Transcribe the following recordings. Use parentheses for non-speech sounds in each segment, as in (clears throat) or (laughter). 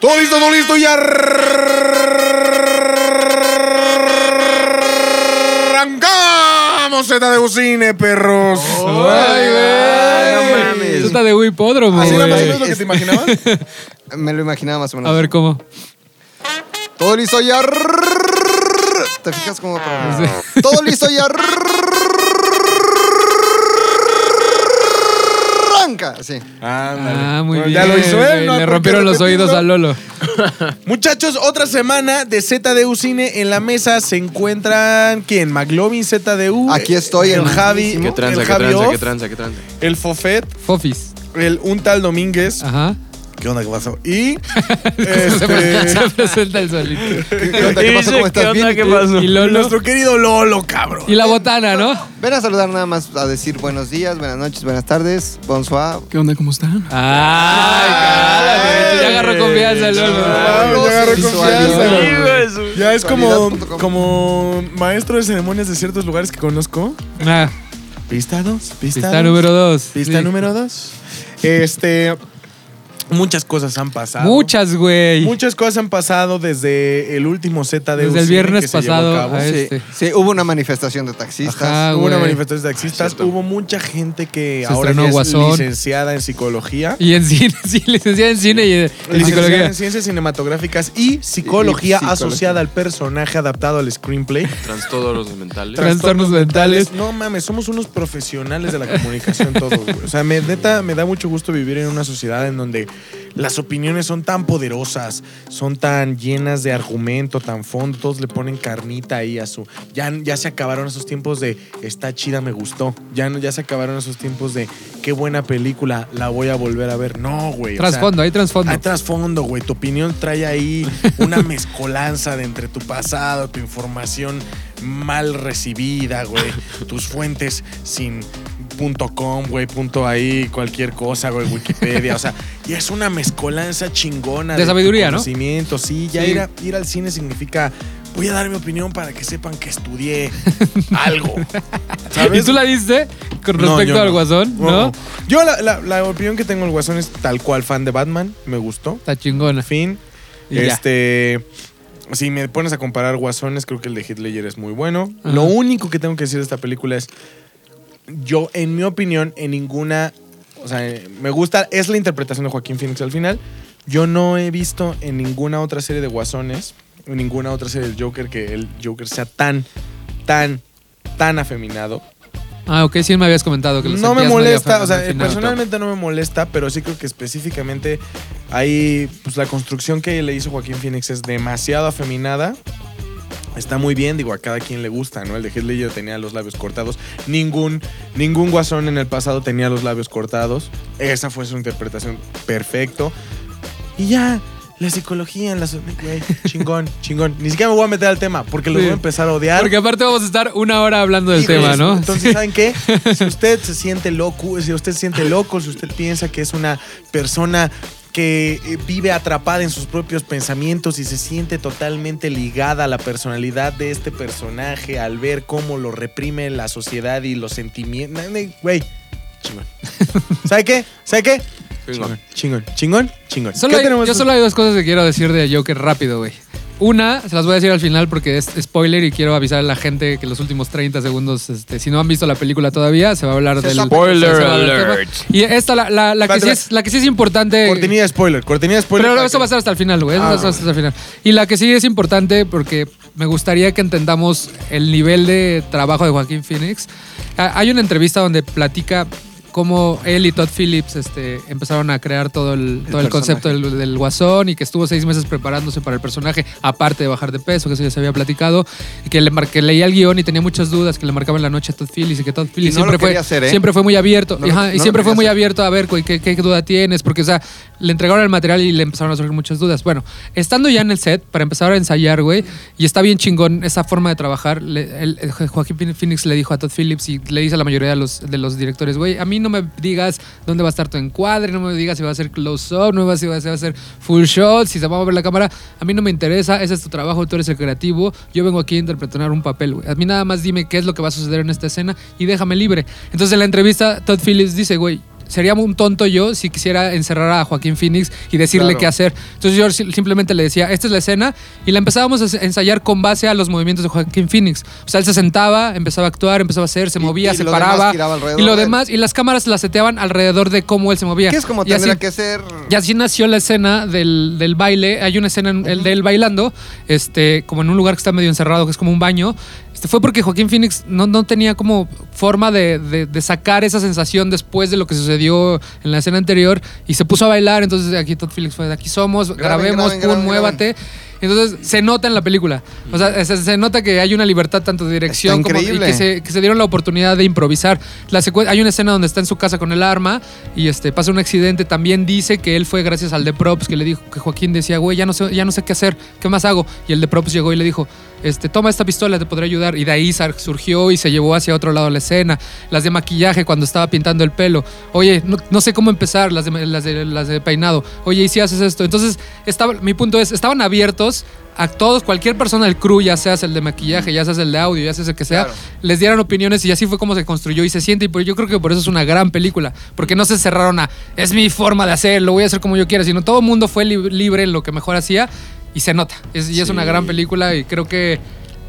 Todo listo, todo listo y arrancamos Z de Ucine, perros. Ay, güey. no mames. Está de Wipódromo, ¿Así era más o menos lo que te imaginabas? (laughs) Me lo imaginaba más o menos. A ver cómo. Todo listo ya. ¿Te fijas cómo? Todo listo ya. Arranca. Sí. Ándale. Ah, muy Bueno, bien. Ya lo hizo él. ¿no? Le ¿Por rompieron los oídos a Lolo. (laughs) Muchachos, otra semana de ZDU Cine. En la mesa se encuentran, ¿quién? McLovin, ZDU. Aquí estoy, el Javi. ¿Qué tranza, el qué Javi tranza, Off, qué tranza, qué tranza? El Fofet, Fofis. el Un Tal Domínguez. Ajá. ¿Qué onda? ¿Qué pasó? Y. (laughs) Se, este, se presenta el solito. ¿Qué, qué onda? ¿Qué pasó? ¿Cómo estás? Bien. ¿Qué pasó? Y Lolo. nuestro querido Lolo, cabrón. Y la botana, ¿no? Ven a saludar nada más a decir buenos días, buenas noches, buenas tardes. Bonsoir. ¿Qué onda? ¿Cómo están? Ay, cálate. Ya agarró confianza, Lolo. Ah, ya agarró confianza. Ya es como, como maestro de ceremonias de ciertos lugares que conozco. Ah, Pista 2, pista, pista dos. número dos. Pista Sí. número 2. Este. Muchas cosas han pasado. Muchas, güey. Muchas cosas han pasado desde el último Z de Desde el viernes que se llevó pasado cabo. a Sí, este. sí, hubo una manifestación de taxistas. Ajá. Hubo una manifestación de taxistas. Hubo mucha gente que Se ahora es Guasón. licenciada en psicología. Y en cine, (laughs) sí, licenciada en cine y en Licenciada psicología. en ciencias cinematográficas y psicología Y- y psicología. asociada al personaje adaptado al screenplay. Trastornos mentales. Trastornos mentales. No mames, somos unos profesionales de la comunicación todos, güey. O sea, me, neta, me da mucho gusto vivir en una sociedad en donde las opiniones son tan poderosas, son tan llenas de argumento, tan fondo, todos le ponen carnita ahí a su... Ya, ya se acabaron esos tiempos de está chida, me gustó. Ya, no- ya se acabaron esos tiempos de qué buena película, la voy a volver a ver. No, güey. o sea, Trasfondo, hay trasfondo. hay trasfondo, güey. Tu opinión trae ahí (laughs) una mezcolanza de entre tu pasado, tu información mal recibida, güey. Tus fuentes sin .com, güey, punto ahí, cualquier cosa, güey, Wikipedia. O sea, y es una mezcolanza chingona. De sabiduría, ¿no? conocimiento, sí. Ya Sí. Ir, a- ir al cine significa... Voy a dar mi opinión para que sepan que estudié (laughs) algo. ¿Y tú la diste con No, respecto al no. guasón? ¿No? Yo la, la- la opinión que tengo del Guasón es tal cual fan de Batman. Me gustó. Está chingona. Fin. Y ya. este. Si me pones a comparar guasones, creo que el de Ledger es muy bueno. Ajá. Lo único que tengo que decir de esta película es. Yo, en mi opinión, en ninguna. O sea, me gusta. Es la interpretación de Joaquín Phoenix al final. Yo no he visto en ninguna otra serie de guasones. En ninguna otra serie del Joker que el Joker sea tan, tan, tan afeminado. Ah, ok, sí me habías comentado que lo No me molesta, o sea, personalmente no me molesta, pero sí creo que específicamente ahí, pues la construcción que le hizo Joaquín Phoenix es demasiado afeminada. Está muy bien, digo, a cada quien le gusta, ¿no? El de Heath Ledger tenía los labios cortados. Ningún, ningún guasón en el pasado tenía los labios cortados. Esa fue su interpretación perfecto. Y ya, la psicología, la... so- güey, chingón, (laughs) chingón. Ni siquiera me voy a meter al tema, porque lo Sí. voy a empezar a odiar. Porque aparte vamos a estar una hora hablando del tema, ¿no? Entonces, ¿saben qué? (laughs) Si usted se siente loco, si usted se siente loco, si usted piensa que es una persona que eh, vive atrapada en sus propios pensamientos y se siente totalmente ligada a la personalidad de este personaje al ver cómo lo reprime la sociedad y los sentimientos. Güey, chingón. (laughs) ¿Sabe qué? ¿Sabe qué? Chingón. Chingón, chingón, chingón. Solo ¿Qué hay- tenemos? yo solo hay dos cosas que quiero decir de Joker rápido, güey. Una, se las voy a decir al final porque es spoiler y quiero avisar a la gente que los últimos 30 segundos, este, si no han visto la película todavía, se va a hablar Se del. Spoiler se del alert. tema. Y esta, la, la- la que sí es, la que sí es importante. Cortinilla de spoiler, cortinilla de spoiler. Pero eso que- va a ser hasta el final, güey. Eso Ah, va a ser hasta el final. Y la que sí es importante porque me gustaría que entendamos el nivel de trabajo de Joaquín Phoenix. Hay una entrevista donde platica cómo él y Todd Phillips este, empezaron a crear todo el, todo el concepto del, del guasón y que estuvo seis meses preparándose para el personaje, aparte de bajar de peso, que eso ya se había platicado, y que, le que leía el guion y tenía muchas dudas, que le marcaba en la noche a Todd Phillips y que Todd Phillips no siempre, fue, hacer, ¿eh? siempre fue muy abierto. No lo- Ajá, no y siempre fue muy hacer. abierto a ver, ¿qué, qué duda tienes? Porque, o sea, le entregaron el material y le empezaron a surgir muchas dudas. Bueno, estando ya en el set, para empezar a ensayar, güey, y está bien chingón esa forma de trabajar, le- el Joaquín Phoenix le dijo a Todd Phillips y le dice a la mayoría de los, de los directores, güey, a mí no me digas dónde va a estar tu encuadre, no me digas si va a ser close-up, no me digas si va a ser full shot, si se va a mover la cámara, a mí no me interesa, ese es tu trabajo, tú eres el creativo, yo vengo aquí a interpretar un papel, güey. A mí nada más dime qué es lo que va a suceder en esta escena y déjame libre. Entonces en la entrevista, Todd Phillips dice, güey, sería un tonto yo si quisiera encerrar a Joaquín Phoenix y decirle Claro. qué hacer. Entonces yo si- simplemente le decía, esta es la escena y la empezábamos a ensayar con base a los movimientos de Joaquín Phoenix. O sea, él se sentaba, empezaba a actuar, empezaba a hacer, se Y- movía, y se paraba. Y lo demás, y las cámaras las seteaban alrededor de cómo él se movía. Que es como Y así- que ser. y así nació la escena del, del baile. Hay una escena en- el de él bailando, este, como en un lugar que está medio encerrado, que es como un baño. Este, fue porque Joaquín Phoenix no, no tenía como forma de, de- de sacar esa sensación después de lo que sucedió en la escena anterior y se puso a bailar. Entonces aquí Todd Phillips fue aquí somos, Graben, grabemos, graben, pum, graben, muévate. Entonces se nota en la película. O sea, se, se nota que hay una libertad tanto de dirección como y que se, que se dieron la oportunidad de improvisar. La hay una escena donde está en su casa con el arma y este pasa un accidente. También dice que él fue gracias al de props que le dijo que Joaquín decía, güey, ya no sé, ya no sé qué hacer, ¿qué más hago? Y el de props llegó y le dijo, este, toma esta pistola, te podré ayudar. Y de ahí surgió y se llevó hacia otro lado la escena. Las de maquillaje cuando estaba pintando el pelo. Oye, no, no sé cómo empezar, las de, las, de, las de peinado. Oye, ¿y si haces esto? Entonces, estaba, mi punto es, estaban abiertos a todos, cualquier persona del crew, ya seas el de maquillaje, ya seas el de audio, ya seas el que sea, Claro. les dieran opiniones y así fue como se construyó y se siente. Y por- yo creo que por eso es una gran película, porque no se cerraron a, es mi forma de hacer, lo voy a hacer como yo quiera, sino todo el mundo fue lib- libre en lo que mejor hacía y se nota. Es, y es una gran película y creo que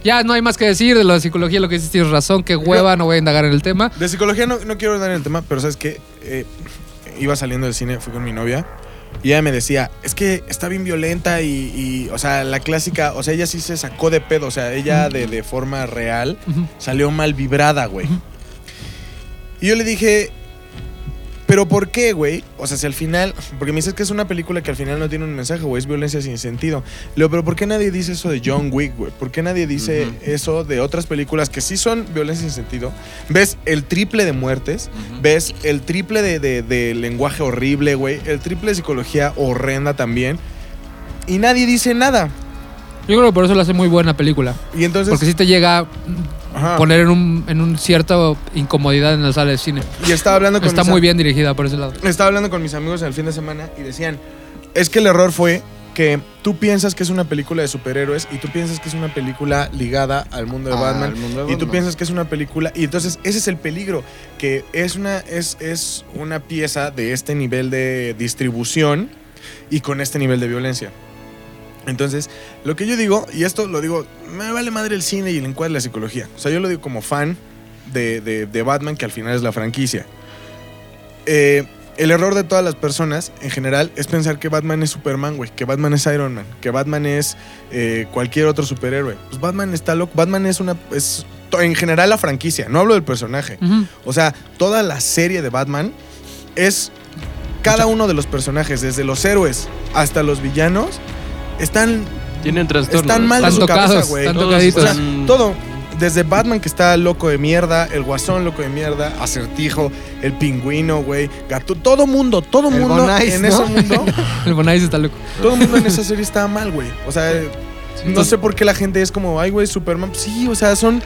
ya no hay más que decir de lo de psicología, lo que dices tienes razón, que hueva, no voy a indagar en el tema. De psicología no, no quiero dar en el tema, pero sabes que iba saliendo del cine, fui con mi novia y ella me decía, es que está bien violenta y, y, o sea, la clásica, o sea, ella sí se sacó de pedo, o sea, ella de, de forma real salió mal vibrada, güey. Y yo le dije, pero ¿por qué, güey? O sea, si al final, porque me dices que es una película que al final no tiene un mensaje, güey, es violencia sin sentido. Le digo, pero ¿por qué nadie dice eso de John Wick, güey? ¿Por qué nadie dice eso de otras películas que sí son violencia sin sentido? Ves el triple de muertes, ves el triple de, de- de lenguaje horrible, güey, el triple de psicología horrenda también. Y nadie dice nada. Yo creo que por eso lo hace muy buena película, Y entonces... porque sí te llega a ajá. poner en un, en un cierta incomodidad en la sala de cine. Y estaba hablando con Está mis muy bien dirigida por ese lado. Estaba hablando con mis amigos el fin de semana y decían, es que el error fue que tú piensas que es una película de superhéroes y tú piensas que es una película ligada al mundo de Al Batman mundo de y tú piensas que es una película y entonces ese es el peligro que es una es, es una pieza de este nivel de distribución y con este nivel de violencia. Entonces, lo que yo digo, y esto lo digo, me vale madre el cine y el encuadre de la psicología. O sea, yo lo digo como fan de, de- de Batman, que al final es la franquicia. Eh, el error de todas las personas en general es pensar que Batman es Superman, güey, que Batman es Iron Man, que Batman es eh, cualquier otro superhéroe. Pues Batman está loco. Batman es una. Es, en general la franquicia, no hablo del personaje. O sea, toda la serie de Batman es cada uno de los personajes, desde los héroes hasta los villanos, están, Tienen trastornos. están mal de su cabeza, güey. están tocaditos. O sea, todo. Desde Batman que está loco de mierda, el Guasón loco de mierda, Acertijo, el Pingüino, güey, Gato, todo mundo, todo El mundo Bonais, en ¿no? ese mundo, (laughs) El Bonais está loco. todo mundo en esa serie estaba mal, güey. O sea, no sé por qué la gente es como, ay, güey, Superman. Sí, o sea, son,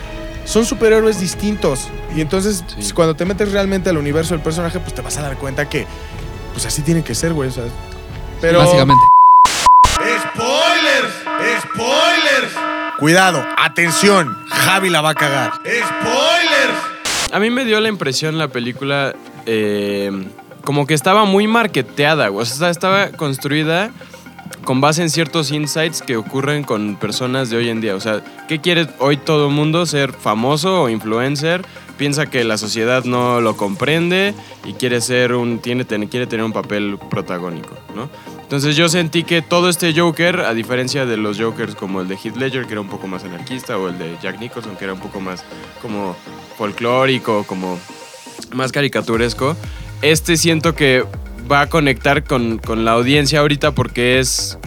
son superhéroes distintos. Y entonces, Sí. pues, cuando te metes realmente al universo del personaje, pues te vas a dar cuenta que, pues así tiene que ser, güey. O sea, pero. Básicamente. ¡Spoilers! Cuidado, atención, Javi la va a cagar. ¡Spoilers! A mí me dio la impresión la película eh, como que estaba muy marketeada, o sea, estaba construida con base en ciertos insights que ocurren con personas de hoy en día. O sea, ¿qué quiere hoy todo el mundo? ¿Ser famoso o influencer? Piensa que la sociedad no lo comprende y quiere ser un. Tiene, ten- quiere tener un papel protagónico, ¿no? Entonces yo sentí que todo este Joker, a diferencia de los Jokers como el de Heath Ledger, que era un poco más anarquista, o el de Jack Nicholson, que era un poco más como folclórico, como más caricaturesco, este siento que va a conectar con, con la audiencia ahorita porque es...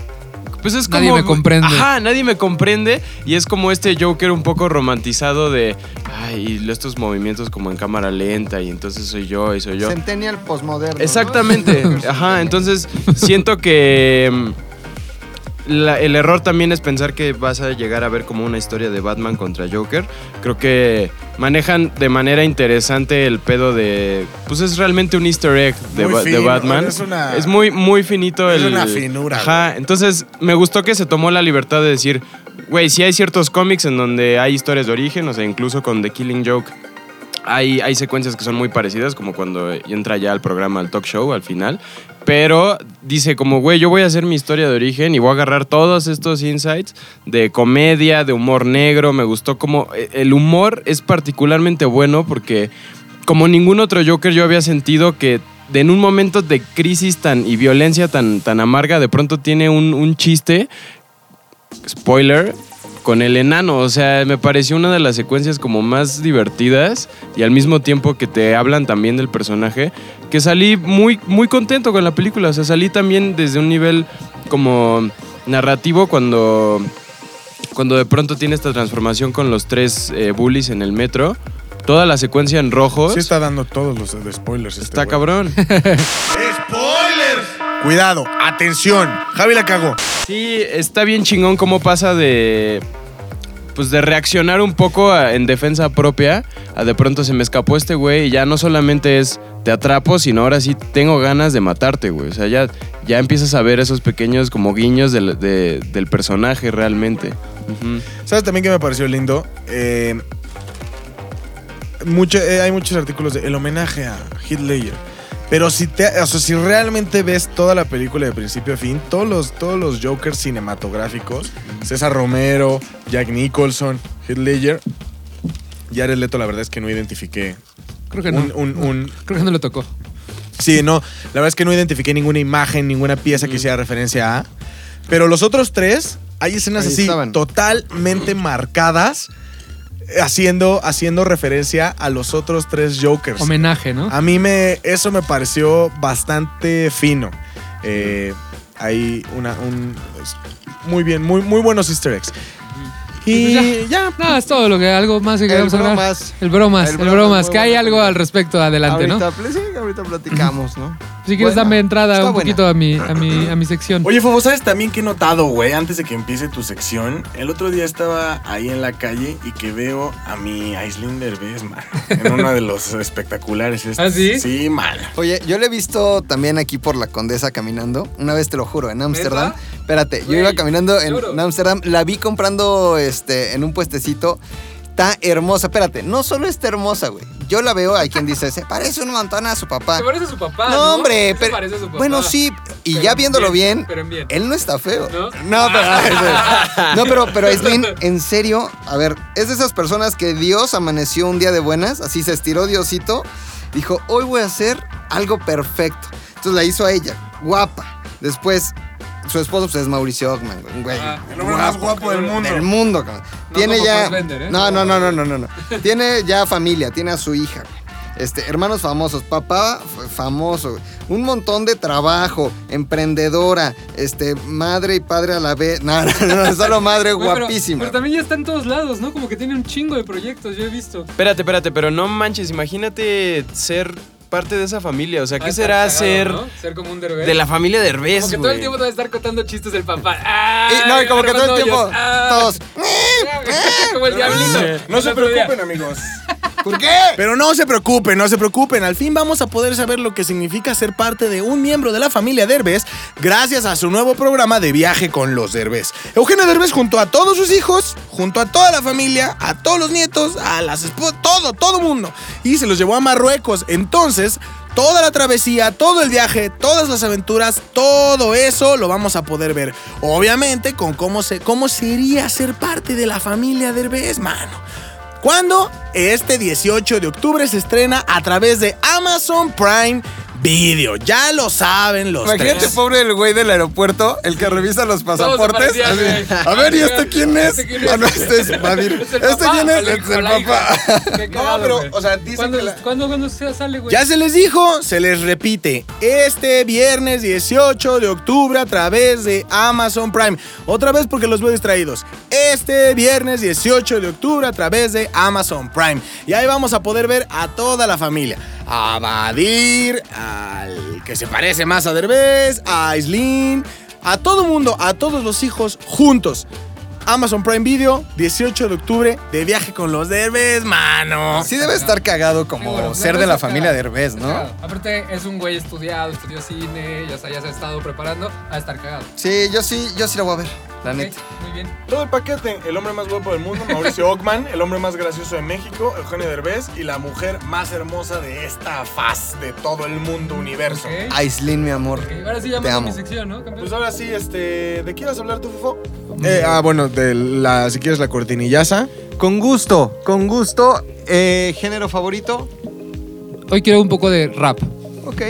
Pues es como... Nadie me comprende. Ajá, nadie me comprende. Y es como este Joker un poco romantizado de... Ay, y estos movimientos como en cámara lenta y entonces soy yo y soy yo. Centennial postmoderno. ¿no? Exactamente. (laughs) Ajá, entonces siento que mm, la- el error también es pensar que vas a llegar a ver como una historia de Batman contra Joker. Creo que manejan de manera interesante el pedo de... Pues es realmente un easter egg de, Batman. es una- Es muy, muy finito Es el... una finura, Ajá, entonces me gustó que se tomó la libertad de decir, güey, sí hay ciertos cómics en donde hay historias de origen, o sea, incluso con The Killing Joke hay, hay secuencias que son muy parecidas, como cuando entra ya al programa, al talk show, al final. Pero dice como, güey, yo voy a hacer mi historia de origen y voy a agarrar todos estos insights de comedia, de humor negro. Me gustó como... eh, El humor es particularmente bueno porque como ningún otro Joker yo había sentido que en un momento de crisis tan y violencia tan, tan amarga, de pronto tiene un, un chiste, spoiler, con el enano. O sea, me pareció una de las secuencias como más divertidas y al mismo tiempo que te hablan también del personaje, que salí muy, muy contento con la película. O sea, salí también desde un nivel como narrativo cuando, cuando de pronto tiene esta transformación con los tres eh, bullies en el metro. Toda la secuencia en rojos. Sí está dando todos los spoilers. este Está cabrón. (laughs) (laughs) ¡Spoilers! Cuidado, atención. Javi la cagó. Sí, está bien chingón cómo pasa de. Pues de reaccionar un poco a- en defensa propia. A de pronto se me escapó este güey y ya no solamente es te atrapo, sino ahora sí tengo ganas de matarte, güey. O sea, ya, ya empiezas a ver esos pequeños como guiños del, de- del personaje realmente. Ujú. ¿Sabes también que me pareció lindo? Eh, mucho- eh, hay muchos artículos de el homenaje a Ledger. Pero si, te, o sea, si realmente ves toda la película de principio a fin, todos los, todos los Jokers cinematográficos, César Romero, Jack Nicholson, Heath Ledger, Jared Leto, la verdad es que no identifiqué Creo que no. un, un- un- Creo que no le tocó. Sí, no, la verdad es que no identifiqué ninguna imagen, ninguna pieza que hiciera referencia a. Pero los otros tres, hay escenas Ahí así estaban. totalmente marcadas, haciendo, haciendo referencia a los otros tres Jokers. Homenaje, ¿no? A mí me, eso me pareció bastante fino. Eh, hay una, un, muy bien, muy, muy buenos easter eggs. Y Pues ya, No, es todo lo que algo más que El queremos hablar. bromas. El bromas, El el bromas, bromas, muy que hay algo al respecto adelante, ¿no? ahorita, pl- sí, ahorita platicamos, ¿no? Si quieres dame entrada un buena. poquito a mi, a mi, a mi sección. Oye, Fobo, ¿sabes también que he notado, güey? Antes de que empiece tu sección, el otro día estaba ahí en la calle y que veo a mi Aislinn Derbez, man, en uno de los espectaculares. estos. (laughs) ¿Ah, sí? Sí, man. Oye, yo le he visto también aquí por la Condesa caminando. Una vez te lo juro, en Ámsterdam. Espérate, yo iba caminando en Ámsterdam. La vi comprando este, en un puestecito. Está hermosa. Espérate, no solo está hermosa, güey. Yo la veo, hay quien dice, se parece un montón a su papá. Se parece a su papá. No, hombre, Se pero. parece a su papá. Bueno, sí. Y Pero ya viéndolo bien, bien, pero en bien. él no está feo. ¿No? No, pero. (laughs) no, pero, pero Aislinn, (laughs) en serio, a ver, es de esas personas que Dios amaneció un día de buenas, así se estiró Diosito, dijo, hoy voy a hacer algo perfecto. Entonces la hizo a ella, guapa. Después, su esposo pues, es Mauricio Ockman, güey. Ah, El hombre más guapo del mundo. Del mundo, cabrón. No Tiene ya. ¿eh? No, no, no, no, no, no, no. (laughs) Tiene ya familia, tiene a su hija. güey. Este, hermanos famosos, papá famoso, güey. un montón de trabajo, emprendedora, este, madre y padre a la vez. (laughs) No, no, no, solo madre Güey, pero- guapísima. Pero, también ya está en todos lados, ¿no? Como que tiene un chingo de proyectos, yo he visto. Espérate, espérate, pero no manches, imagínate ser parte de esa familia. O sea, ¿qué estar será cagado, ser ¿no? Ser como un derbez. de la familia de Herbes, Como que todo el tiempo te va a estar contando chistes del papá. ¡Ah! Y, no, y como que todo el tiempo. ¡Ah! todos. (laughs) como el diablito. No se otro día. preocupen, amigos. ¿Por qué? Pero no se preocupen, no se preocupen. Al fin vamos a poder saber lo que significa ser parte de un miembro de la familia Derbez gracias a su nuevo programa de viaje con los Derbez. Eugenio Derbez junto a todos sus hijos, junto a toda la familia, a todos los nietos, a las esposas, todo, todo mundo. Y se los llevó a Marruecos. Entonces, toda la travesía, todo el viaje, todas las aventuras, todo eso lo vamos a poder ver. Obviamente con cómo, se, cómo sería ser parte de la familia Derbez, mano. ¿Cuándo? Este 18 de octubre se estrena a través de Amazon Prime Video. Ya lo saben los Imagínate, tres. pobre el güey del aeropuerto, el que revisa los pasaportes. así, a ver, ¿y este quién es? ¿Este quién es? Ah, no, este es (laughs) Badir. ¿Es el ¿Este papá? quién es? Este es el papá. (laughs) No, pero, o sea, dicen ¿Cuándo, que la- ¿cuándo, cuándo se sale, güey? Ya se les dijo, se les repite. Este viernes 18 de octubre a través de Amazon Prime. Otra vez porque los veo distraídos. Este viernes 18 de octubre a través de Amazon Prime. Y ahí vamos a poder ver a toda la familia. A Badir, al que se parece más a Derbez, a Aislinn, a todo mundo, a todos los hijos juntos. Amazon Prime Video, 18 de octubre, de viaje con los derbes, mano. Sí debe estar cagado como Bueno, ser de la familia está- de Herbes, ¿no? Aparte, es un güey estudiado, estudió cine, ya, se- ya se ha estado preparando a estar cagado. Sí, yo sí, yo sí la voy a ver, la Ok, neta. Muy bien. Todo el paquete, el hombre más guapo del mundo, Mauricio (laughs) Ockman, el hombre más gracioso de México, Eugenio Derbez y la mujer más hermosa de esta faz de todo el mundo universo. Ok. Aislinn, mi amor. Ok, Ahora sí Te llama amo. mi sección, ¿no? campeón? Pues ahora sí, este, ¿de qué ibas a hablar tú, Fofo? Eh, ah, bueno, de la, si quieres la cortinillaza. Con gusto, con gusto. Eh, ¿Género favorito? Hoy quiero un poco de rap. Ok.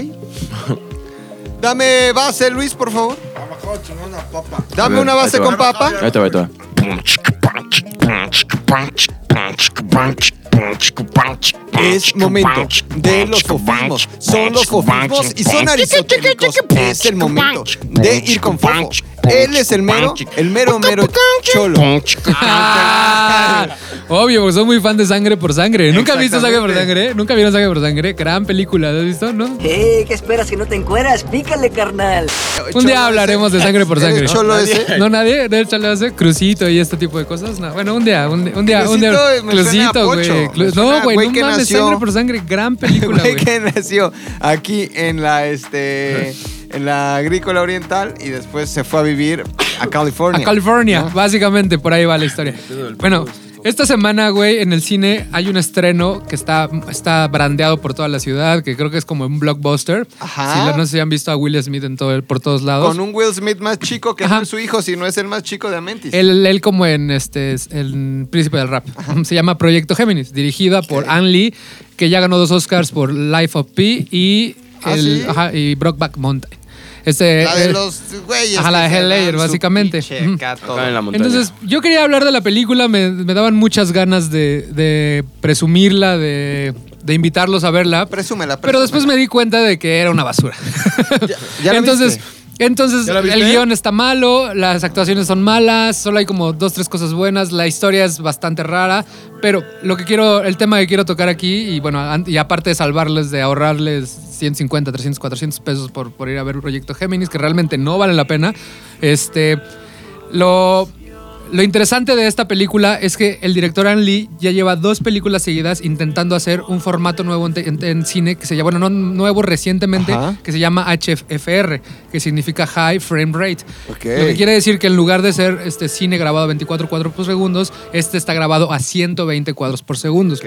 Dame base, Luis, por favor. Dame una base con papa. Ahí te va, ahí te va. Es momento de los fofismos. Son los fofismos y son aristotélicos. Es el momento de ir con fofo. Él es el mero, el mero, mero cholo. (laughs) Ah, obvio, porque soy muy fan de Sangre por Sangre. ¿Nunca has visto Sangre por. Sangre? ¿Nunca vieron Sangre por Sangre? Gran película, ¿lo has visto? ¿No? Eh, ¿qué esperas que no te encueras? Pícale, carnal. Un día hablaremos de Sangre por ¿Eres Sangre. cholo ese? ¿No nadie? ¿De le hace crucito y este tipo de cosas? No. Bueno, un día, un día, un día. un día- Crucito güey. No, güey, no mames, Sangre por Sangre, gran (laughs) película, Güey güey. que nació aquí en la este (laughs) en la agrícola oriental y después se fue a vivir a California. A California, ¿no? básicamente, por ahí va la historia. Bueno, esta semana, güey, en el cine hay un estreno que está, está brandeado por toda la ciudad, que creo que es como un blockbuster. Ajá. Si no sé si han visto a Will Smith en todo el- por todos lados. Con un Will Smith más chico que Ajá. no es su hijo, sino es el más chico de Amentis. Él, él como en este es el príncipe del rap. Se llama Proyecto Géminis, dirigida por Ann Lee, que ya ganó dos Oscars por Life of Pi y ¿Ah, el sí? ajá, y Brokeback Mountain. Este, la de eh, los güeyes. ajá, la de Hell básicamente. Acá en. Entonces, yo quería hablar de la película, me, me daban muchas ganas de, de presumirla, de, de invitarlos a verla. Presúmela, Pero después me presúmela. di cuenta de que era una basura. (laughs) ya lo entonces, viste. entonces ¿Ya el guion está malo, las actuaciones son malas, solo hay como dos, tres cosas buenas, la historia es bastante rara, pero lo que quiero, el tema que quiero tocar aquí, y bueno, y aparte de salvarles, de ahorrarles 150, 300, 400 pesos por, por ir a ver Proyecto Géminis, que realmente no vale la pena, este, lo... Lo interesante de esta película es que el director An Lee ya lleva dos películas seguidas intentando hacer un formato nuevo en, te- en- en cine que se llama, bueno, no nuevo recientemente, Ajá. que se llama HFR, que significa High Frame Rate. Lo que quiere decir que en lugar de ser este cine grabado a 24 cuadros por segundos, este está grabado a 120 cuadros por segundos.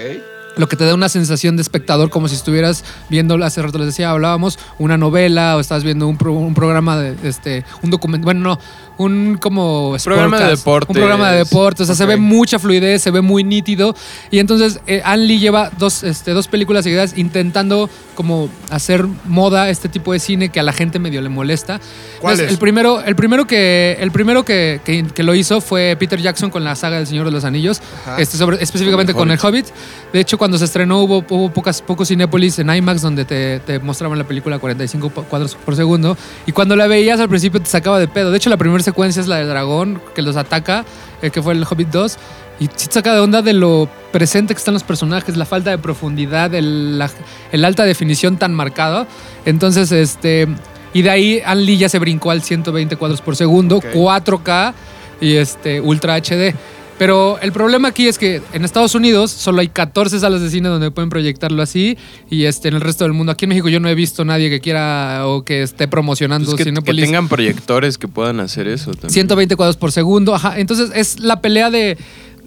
Lo que te da una sensación de espectador como si estuvieras viendo, hace rato les decía, hablábamos, una novela o estás viendo un, pro- un programa de, este, un documento, bueno, no, un como... Programa de deportes. Un programa de deportes, o sea, se Ok. ve mucha fluidez, se ve muy nítido. Y entonces eh, Ann Lee lleva dos, este, dos películas seguidas intentando como hacer moda este tipo de cine que a la gente medio le molesta. ¿Cuáles? Entonces, El primero, el primero, que, el primero que, que- que lo hizo fue Peter Jackson con la saga del Señor de los Anillos, este, sobre, específicamente con el Hobbit. De hecho, cuando se estrenó hubo, hubo pocas, pocos Cinépolis en IMAX donde te, te mostraban la película a 45 po- cuadros por segundo. Y cuando la veías al principio te sacaba de pedo. De hecho, la primera secuencia es la del dragón que los ataca, eh, que fue el Hobbit 2. Y sí saca de onda de lo presente que están los personajes, la falta de profundidad, el, la- el alta definición tan marcada. Entonces, este. Y de ahí Ann Lee ya se brincó al 120 cuadros por segundo, Ok. 4K y este Ultra HD. Pero el problema aquí es que en Estados Unidos solo hay 14 salas de cine donde pueden proyectarlo así y este en el resto del mundo. Aquí en México yo no he visto nadie que quiera o que esté promocionando Pues que, que Cinépolis. tengan proyectores que puedan hacer eso también. 120 cuadros por segundo. Ajá. Entonces es la pelea de,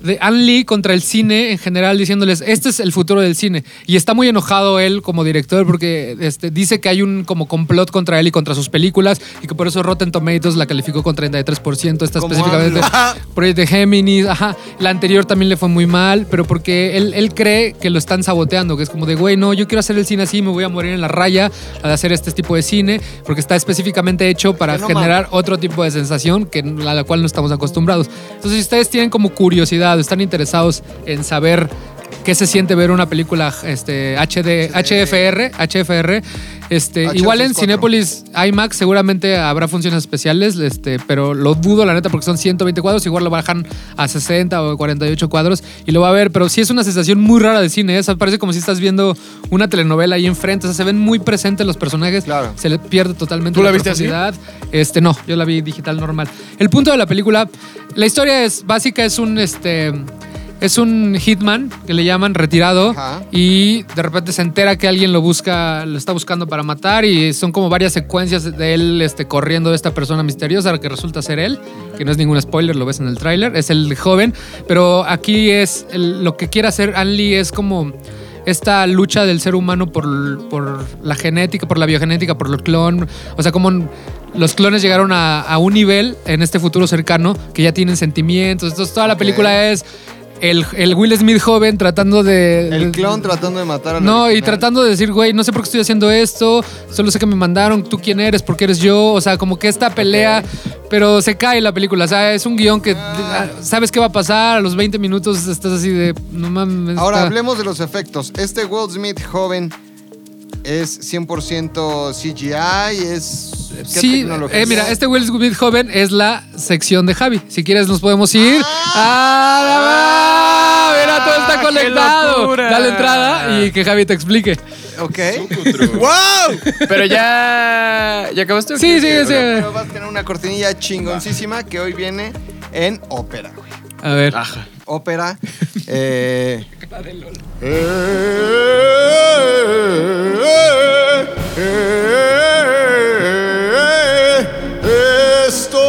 de Ann Lee contra el cine en general, diciéndoles, este es el futuro del cine. Y está muy enojado él como director porque este, dice que hay un como complot contra él y contra sus películas y que por eso Rotten Tomatoes la calificó con 33%. Está Como específicamente AMLO. Proyecto Géminis. Ajá. La anterior también le fue muy mal, pero porque él, él cree que lo están saboteando, que es como de, güey, no, yo quiero hacer el cine así, me voy a morir en la raya al hacer este tipo de cine, porque está específicamente hecho para no generar otro tipo de sensación que a la cual no estamos acostumbrados. Entonces, si ustedes tienen como curiosidad, están interesados en saber qué se siente ver una película este, HD, HFR, HFR, Este, igual en. Cinépolis IMAX seguramente habrá funciones especiales, este, pero lo dudo la neta porque son 120 cuadros, igual lo bajan a 60 o 48 cuadros y lo va a ver, pero sí es una sensación muy rara de cine, ¿eh? Parece como si estás viendo una telenovela ahí enfrente, o sea, se ven muy presentes los personajes, Claro. se le pierde totalmente ¿Tú la la viste así? profundidad. Este, no, yo la vi digital normal. El punto de la película, la historia es básica, es un este es un hitman que le llaman retirado Ajá. y de repente se entera que alguien lo busca, lo está buscando para matar y son como varias secuencias de él este, corriendo de esta persona misteriosa que resulta ser él, que no es ningún spoiler, lo ves en el tráiler, es el joven, pero aquí es el- lo que quiere hacer An Lee es como esta lucha del ser humano por, por la genética, por la biogenética, por los clon, o sea, como los clones llegaron a, a un nivel en este futuro cercano que ya tienen sentimientos, entonces toda la película es el, el Will Smith joven tratando de... El de- clon tratando de matar a la no, y tratando de decir, güey, no sé por qué estoy haciendo esto, solo sé que me mandaron, tú quién eres, por qué eres yo, o sea, como que esta pelea, pero se cae la película, o sea, es un guion que ah, sabes qué va a pasar, a los 20 minutos estás así de, no mames. Ahora está- hablemos de los efectos. Este Will Smith joven es 100% CGI, es ¿qué Sí, tecnología? eh, mira, este Will Smith joven es la sección de Javi. Si quieres nos podemos ir. ¡Ah! mira, todo está ¡Qué conectado. locura! Dale entrada y que Javi te explique. Ok. (laughs) ¡Wow! Pero ya. ¿Ya acabaste? Sí, sí, sí. Pero vas a tener una cortinilla chingoncísima que hoy viene en ópera, güey. A ver. Ajá. Ópera. (laughs) eh, Esto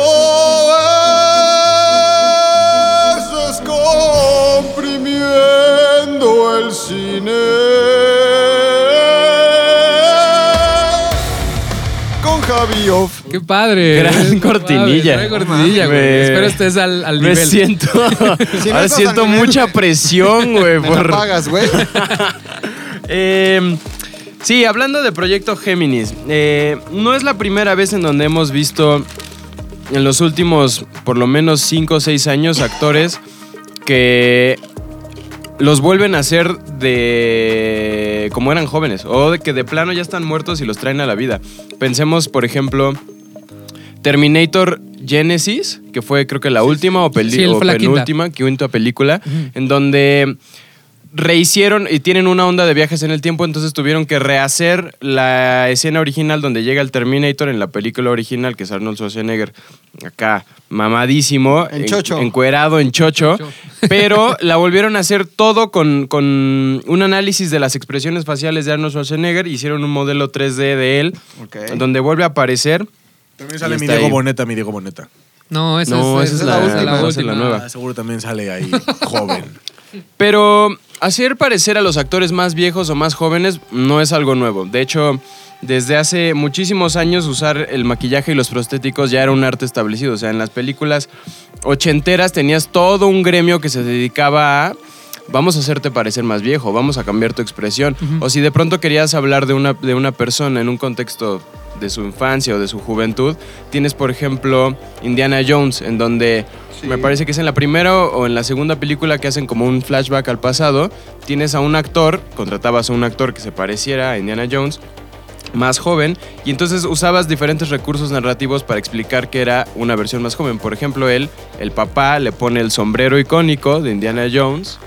es descomprimiendo el cine. Qué padre. Gran Qué cortinilla. padre, gran cortinilla, güey. Me- Espero estés al, al Me nivel. siento. (laughs) no ahora estás siento al nivel, mucha (laughs) presión, güey. me por- pagas, güey. (laughs) Eh, sí, hablando de Proyecto Géminis, eh, no es la primera vez en donde hemos visto en los últimos por lo menos 5 o 6 años actores que los vuelven a hacer de como eran jóvenes o de que de plano ya están muertos y los traen a la vida. Pensemos, por ejemplo, Terminator Genesis, que fue creo que la última o, peli- Sí, o quinta. penúltima, quinta película, en donde rehicieron y tienen una onda de viajes en el tiempo, entonces tuvieron que rehacer la escena original donde llega el Terminator en la película original, que es Arnold Schwarzenegger, acá mamadísimo, En chocho. encuerado en chocho, Chocho. (laughs) pero la volvieron a hacer todo con, con un análisis de las expresiones faciales de Arnold Schwarzenegger, hicieron un modelo 3D de él, donde vuelve a aparecer. También sale Y mi está Diego ahí. Boneta, mi Diego Boneta. No, esa No, es, esa es esa la- última, la nueva. Ah, seguro también sale ahí joven. (laughs) Pero hacer parecer a los actores más viejos o más jóvenes no es algo nuevo. De hecho, desde hace muchísimos años usar el maquillaje y los prostéticos ya era un arte establecido. O sea, en las películas ochenteras tenías todo un gremio que se dedicaba a... Vamos a hacerte parecer más viejo, vamos a cambiar tu expresión. O si de pronto querías hablar de una, de una persona en un contexto de su infancia o de su juventud, tienes por ejemplo Indiana Jones, en donde me parece que es en la primera o en la segunda película que hacen como un flashback al pasado, tienes a un actor, contratabas a un actor que se pareciera a Indiana Jones, más joven, y entonces usabas diferentes recursos narrativos para explicar que era una versión más joven. Por ejemplo, él, el papá, le pone el sombrero icónico de Indiana Jones.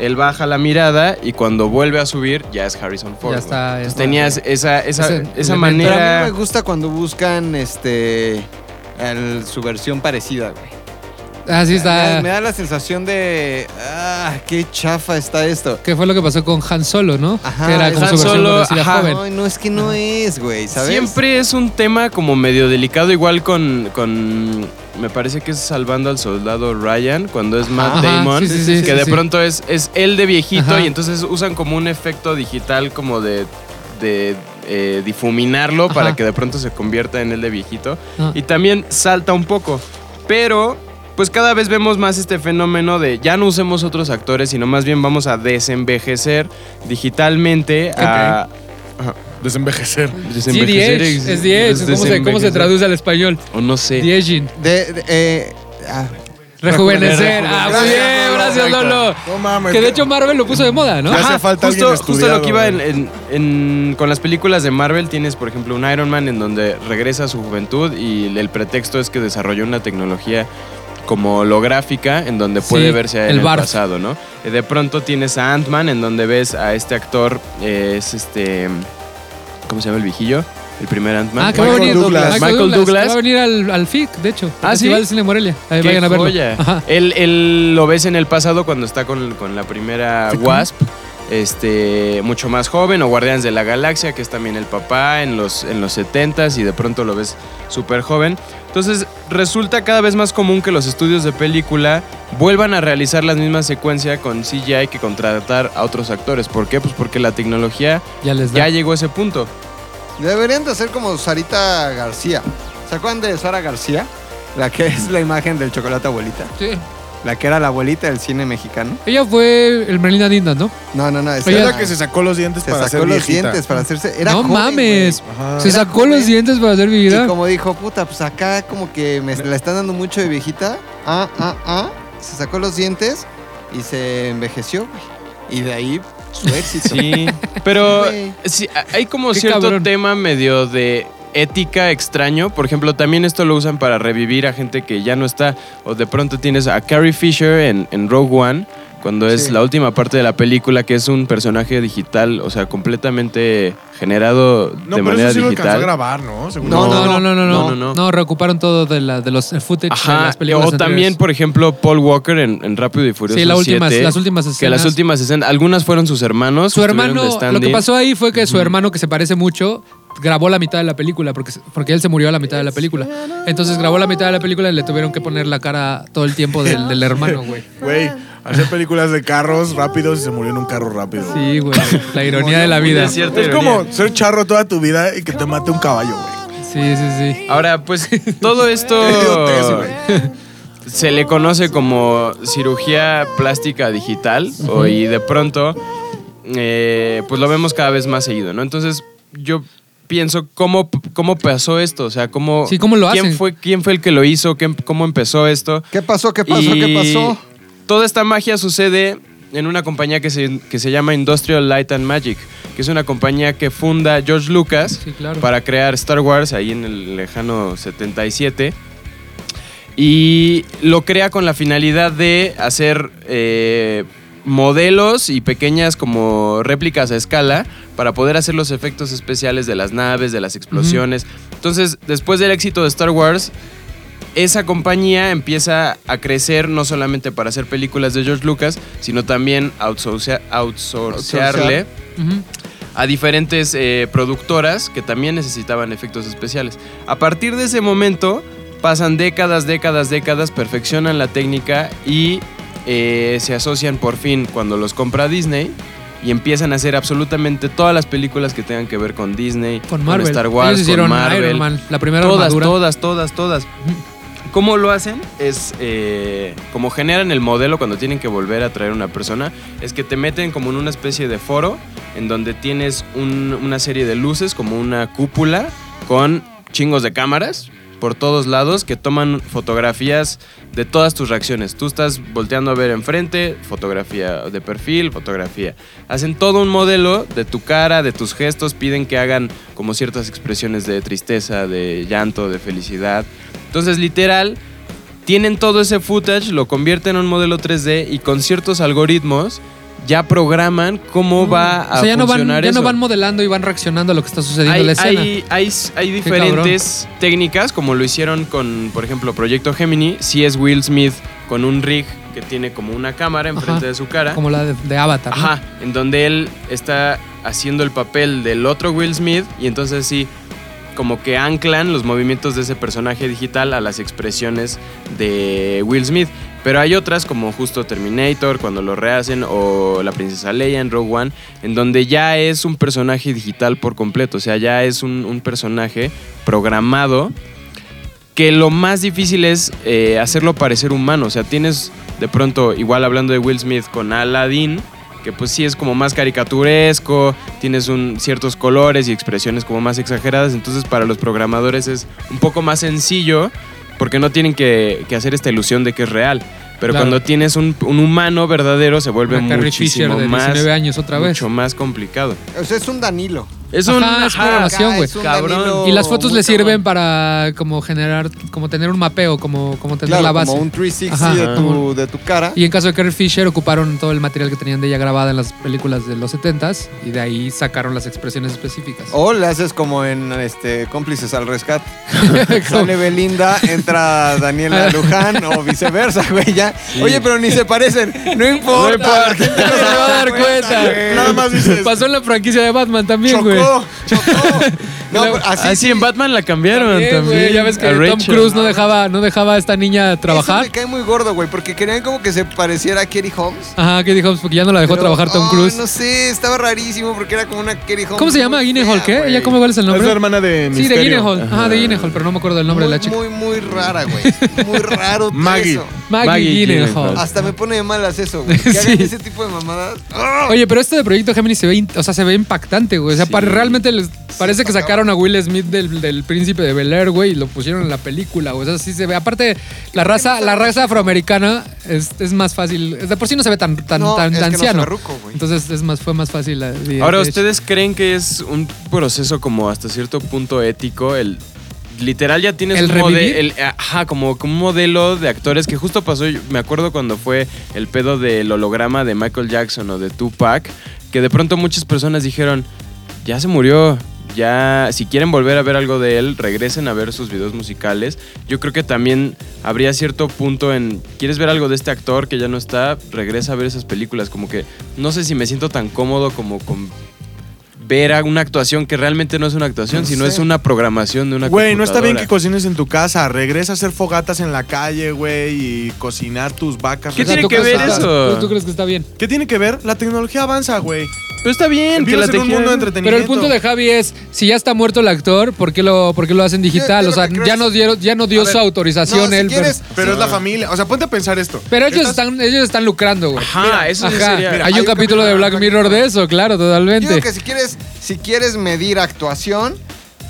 Él baja la mirada y cuando vuelve a subir ya es Harrison Ford. Ya está, Entonces está. tenías esa, esa, Ese esa elemento. Pero a mí manera. me gusta cuando buscan este el- su versión parecida, güey. Así Me está. da, me da la sensación de ah, qué chafa está esto. ¿Qué fue lo que pasó con Han Solo, no? Ajá, que era como Han su versión Solo, ajá. joven. No, no es que no es, güey, ¿sabes? Siempre es un tema como medio delicado, igual con, con me parece que es Salvando al Soldado Ryan, cuando es Matt Ajá, Damon, sí, sí, sí, que sí, de sí. pronto es, es él de viejito Ajá. y entonces usan como un efecto digital como de, de eh, difuminarlo Ajá. para que de pronto se convierta en él de viejito. Ah. Y también salta un poco, pero pues cada vez vemos más este fenómeno de ya no usemos otros actores, sino más bien vamos a desenvejecer digitalmente a... Desenvejecer. Sí, The Edge, es. ¿Cómo se, ¿Cómo se traduce al español? O no sé. Edging. De, de- eh, ah, Rejuvenecer. Ah, muy bien, gracias, Lolo. No mames. Que de hecho Marvel lo puso de moda, ¿no? Ya hace Ajá, falta justo, lo que iba en- en- con las películas de Marvel tienes por ejemplo un Iron Man en donde regresa a su juventud y el pretexto es que desarrolló una tecnología como holográfica en donde puede Sí, verse a él el en el pasado, ¿no? Eh, De pronto tienes a Ant-Man en donde ves a este actor, eh, es este, ¿cómo se llama el viejillo? El primer Ant-Man. Ah, que va a Michael venir Douglas. Michael Douglas. que Va a venir al, al FIC, de hecho. Ah, ¿sí? Festival de Cine Morelia. Ahí Qué vayan a verlo. Él, él lo ves en el pasado cuando está con, con la primera Wasp, este, mucho más joven, o Guardianes de la Galaxia, que es también el papá en los, en los 70s y de pronto lo ves súper joven. Entonces resulta cada vez más común que los estudios de película vuelvan a realizar la misma secuencia con CGI que contratar a otros actores. ¿Por qué? Pues porque la tecnología Ya les ya llegó a ese punto. Deberían de ser como Sarita García. ¿Se acuerdan de Sara García? La que es la imagen del chocolate abuelita. Sí. La que era la abuelita del cine mexicano. Ella fue el Merlina Dinda, ¿no? No, no, no. esa Es la que se sacó los dientes se para sacó ser los viejita. dientes para hacerse. Era no joven, mames. Ajá. Se Era sacó joven. los dientes para ser güey. vivida. Y como dijo, puta, pues acá como que me la están dando mucho de viejita. Ah, ah, ah. Se sacó los dientes y se envejeció, güey. Y de ahí su (laughs) éxito. Sí, pero Güey. sí, hay como Qué cierto cabrón. tema medio de ética extraño. Por ejemplo, también esto lo usan para revivir a gente que ya no está. O de pronto tienes a Carrie Fisher en, en Rogue One, cuando es Sí. la última parte de la película, que es un personaje digital, o sea, completamente generado No, de pero manera eso sí lo alcanzó a digital. grabar, ¿no? No. No, no, no, no, no. No, No, no, no. reocuparon todo de, la, de los el footage de Ajá, las películas o también, anteriores. por ejemplo, Paul Walker en, en Rápido y Furioso Sí, la última- 7, las últimas escenas. Que las últimas escenas, algunas fueron sus hermanos. Su hermano, de lo que pasó ahí fue que su hermano, que se parece mucho, grabó la mitad de la película, porque, porque él se murió a la mitad de la película. Entonces grabó la mitad de la película y le tuvieron que poner la cara todo el tiempo del, del hermano, güey. (laughs) Güey, hacer películas de carros rápidos y se murió en un carro rápido. Sí, güey. La ironía de la vida. Es Sí, cierta Es como ser charro toda tu vida y que te mate un caballo, güey. sí, sí. Ahora, pues todo esto (laughs) (laughs) se le conoce como cirugía plástica digital y de pronto eh, pues lo vemos cada vez más seguido, ¿no? Entonces yo pienso cómo, cómo pasó esto, o sea, cómo, Sí, ¿cómo lo quién hacen? fue quién fue el que lo hizo, ¿Qué- cómo empezó esto. ¿Qué pasó? ¿Qué pasó? Y ¿Qué pasó? Toda esta magia sucede en una compañía que se, que se llama Industrial Light and Magic, que es una compañía que funda George Lucas Sí, claro. para crear Star Wars ahí en el lejano 77. Y lo crea con la finalidad de hacer eh, modelos y pequeñas como réplicas a escala para poder hacer los efectos especiales de las naves, de las explosiones. Entonces, después del éxito de Star Wars, esa compañía empieza a crecer no solamente para hacer películas de George Lucas, sino también a diferentes eh, productoras que también necesitaban efectos especiales. A partir de ese momento pasan décadas, décadas, décadas, perfeccionan la técnica y eh, se asocian por fin cuando los compra Disney y empiezan a hacer absolutamente todas las películas que tengan que ver con Disney, Con Marvel. Star Wars, Ellos con Marvel. Iron Man, la primera Todas, armadura. todas, todas, todas. ¿Cómo lo hacen? Es eh, como generan el modelo cuando tienen que volver a traer una persona, es que te meten como en una especie de foro en donde tienes un- una serie de luces, como una cúpula, con chingos de cámaras por todos lados que toman fotografías de todas tus reacciones. Tú estás volteando a ver enfrente, fotografía de perfil, fotografía. Hacen todo un modelo de tu cara, de tus gestos, piden que hagan como ciertas expresiones de tristeza, de llanto, de felicidad. Entonces, literal, tienen todo ese footage, lo convierten en un modelo 3D y con ciertos algoritmos ya programan cómo va a Mm. o sea, ya no, van, funcionar ya eso. no van modelando y van reaccionando a lo que está sucediendo Hay, en la escena. hay, hay, hay diferentes técnicas, como lo hicieron con, por ejemplo, Proyecto Gemini. Si es Will Smith con un rig que tiene como una cámara enfrente Ajá. de su cara. Como la de, de Avatar. ¿no? Ajá, en donde él está haciendo el papel del otro Will Smith y entonces sí, como que anclan los movimientos de ese personaje digital a las expresiones de Will Smith. Pero hay otras como justo Terminator, cuando lo rehacen, o La Princesa Leia en Rogue One, en donde ya es un personaje digital por completo, o sea, ya es un, personaje programado que lo más difícil es eh, hacerlo parecer humano. O sea, tienes de pronto, igual hablando de Will Smith con Aladdin, que pues sí es como más caricaturesco, tienes un, ciertos colores y expresiones como más exageradas. Entonces para los programadores es un poco más sencillo porque no tienen que, que hacer esta ilusión de que es real. Pero Claro. cuando tienes un, un humano verdadero se vuelve Una muchísimo de más, 19 años otra vez. mucho más complicado. O sea, es un Danilo. Es una güey. Es Cabrón. Danilo Y las fotos le sirven cabrón. para como generar, como tener un mapeo, como, como tener Claro, la base. como un 360 Ajá. de, Ajá. tu, de tu cara. Y en caso de Carrie Fisher ocuparon todo el material que tenían de ella grabada en las películas de los 70s y de ahí sacaron las expresiones específicas. O le haces como en este cómplices al rescate. (laughs) Sale Belinda, entra Daniela (laughs) Luján o viceversa, güey. Ya. Oye, pero ni se parecen. No importa. importa. la (laughs) gente No se va a dar cuenta. güey. Nada más dices. Pasó en la franquicia de Batman también, güey. Chocó, (laughs) chocó. No, pero así, Así en Batman la cambiaron También, también. güey, ya ves que Tom. Cruise no dejaba, no dejaba a esta niña trabajar. Eso me cae muy gordo, güey, porque querían como que se pareciera a Katie Holmes. Ajá, ¿qué dijo? Porque ya no la dejó Pero, trabajar Tom Cruise. no sé, estaba rarísimo porque era como una Katie Holmes. ¿Cómo se llama? muy ¿Guinehall fea, qué? ¿Ella cómo cuál es el Es nombre? la hermana de Sí, de. Guinehall. Ajá, de Guinehall, pero no me acuerdo del nombre muy, de la chica. Muy, muy rara, güey. Muy raro todo (laughs) Maggie. eso. Maggie, Maggie Gyllenhaal. Hasta me pone de malas eso, güey. (laughs) Que hagan ese tipo de mamadas. ¡Ah! Oye, pero este de Proyecto Géminis se ve, o sea, se ve impactante, güey. O sea, Sí. Realmente les parece que sacaron a Will Smith del, del Príncipe de Bel Air, güey, y lo pusieron en la película, güey. O sea, sí se ve. Aparte, la raza, la raza afroamericana es, es más fácil. De por sí no se ve tan, tan, No, tan es que no se anciano. ve ruco, güey. Entonces es más, fue más fácil. la- de- Ahora, de hecho. ¿ustedes creen que es un proceso como hasta cierto punto ético? El literal ya tienes ¿El un mode- revivir? el- ajá, como, como un modelo de actores que justo pasó, yo me acuerdo cuando fue el pedo del holograma de Michael Jackson o de Tupac, que de pronto muchas personas dijeron, ya se murió. Ya, si quieren volver a ver algo de él, regresen a ver sus videos musicales. Yo creo que también habría cierto punto en, ¿quieres ver algo de este actor que ya no está? Regresa a ver esas películas. Como que no sé si me siento tan cómodo como con ver a una actuación que realmente no es una actuación, No sino sé. es una programación de una Güey, no está bien que cocines en tu casa. Regresa a hacer fogatas en la calle, güey, y cocinar tus vacas. ¿Qué O sea, tiene ¿tú que ver está- eso? ¿tú, crees que está bien? ¿Qué tiene que ver? La tecnología avanza, güey. Pero está bien, que la en un mundo de Pero entretenimiento. el punto de Javi es, si ya está muerto el actor, ¿por qué lo, por qué lo hacen digital? yo o sea, ya no, dieron, ya no dio ver, su autorización no, si él. pero- quieres- Pero es la familia. O sea, ponte a pensar esto. Pero ellos Estás- están, ellos están lucrando, güey. Ajá, eso sí Ajá. sería... Mira, hay, un capítulo de Black Mirror de eso, claro, Yo totalmente. digo que si quieres, si quieres medir actuación,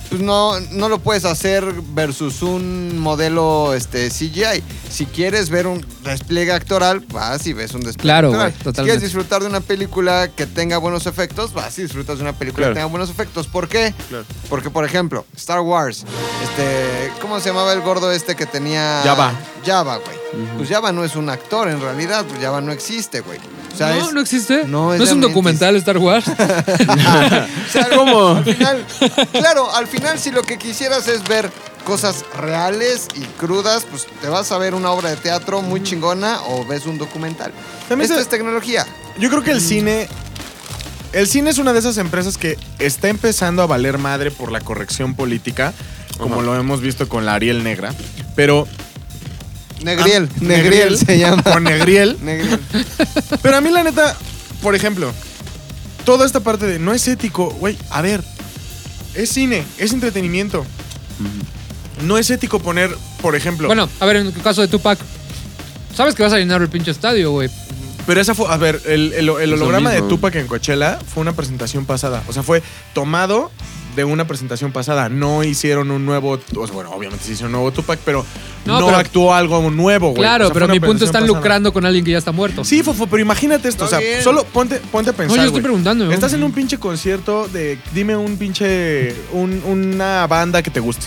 pues no, no lo puedes hacer versus un modelo este, CGI. Si quieres ver un despliegue actoral, vas y ves un despliegue Claro, actoral. Si quieres disfrutar de una película que tenga buenos efectos, vas y disfrutas de una película Claro. que tenga buenos efectos. ¿Por qué? Claro. Porque, por ejemplo, Star Wars, este, ¿cómo se llamaba el gordo este que tenía... Jabba. Jabba, güey. Pues Jabba no es un actor en realidad, pues Jabba no existe, güey. Sea, no, es- no existe. No, No, es un documental Star Wars. (laughs) O sea, ¿Cómo? Al final, claro, al final si lo que quisieras es ver cosas reales y crudas, pues te vas a ver una obra de teatro muy chingona o ves un documental. También Esto se- es tecnología. Yo creo que el cine. El cine es una de esas empresas que está empezando a valer madre por la corrección política, como Ajá. lo hemos visto con la Ariel Negra. Pero. Negriel, Ah, Negriel se llama. Con Negriel. Negriel. (laughs) Pero a mí, la neta, por ejemplo, toda esta parte de no es ético, güey, a ver, es cine, es entretenimiento. No es ético poner, por ejemplo. bueno, a ver, en el caso de Tupac, sabes que vas a llenar el pinche estadio, güey. Pero esa fue, a ver, el, el- el lo holograma de. Tupac en Coachella fue una presentación pasada. O sea, fue tomado de una presentación pasada. No hicieron un nuevo, o sea, bueno, obviamente se hizo un nuevo Tupac, pero no, No, pero- actuó algo nuevo, güey. Claro, O sea, pero mi punto están pasada. lucrando con alguien que ya está muerto. Sí, Fofo, pero imagínate esto. Está o sea, bien. solo ponte, ponte a pensar. No, yo estoy preguntando. ¿no? Estás en un pinche concierto de. Dime un pinche. un- una banda que te guste.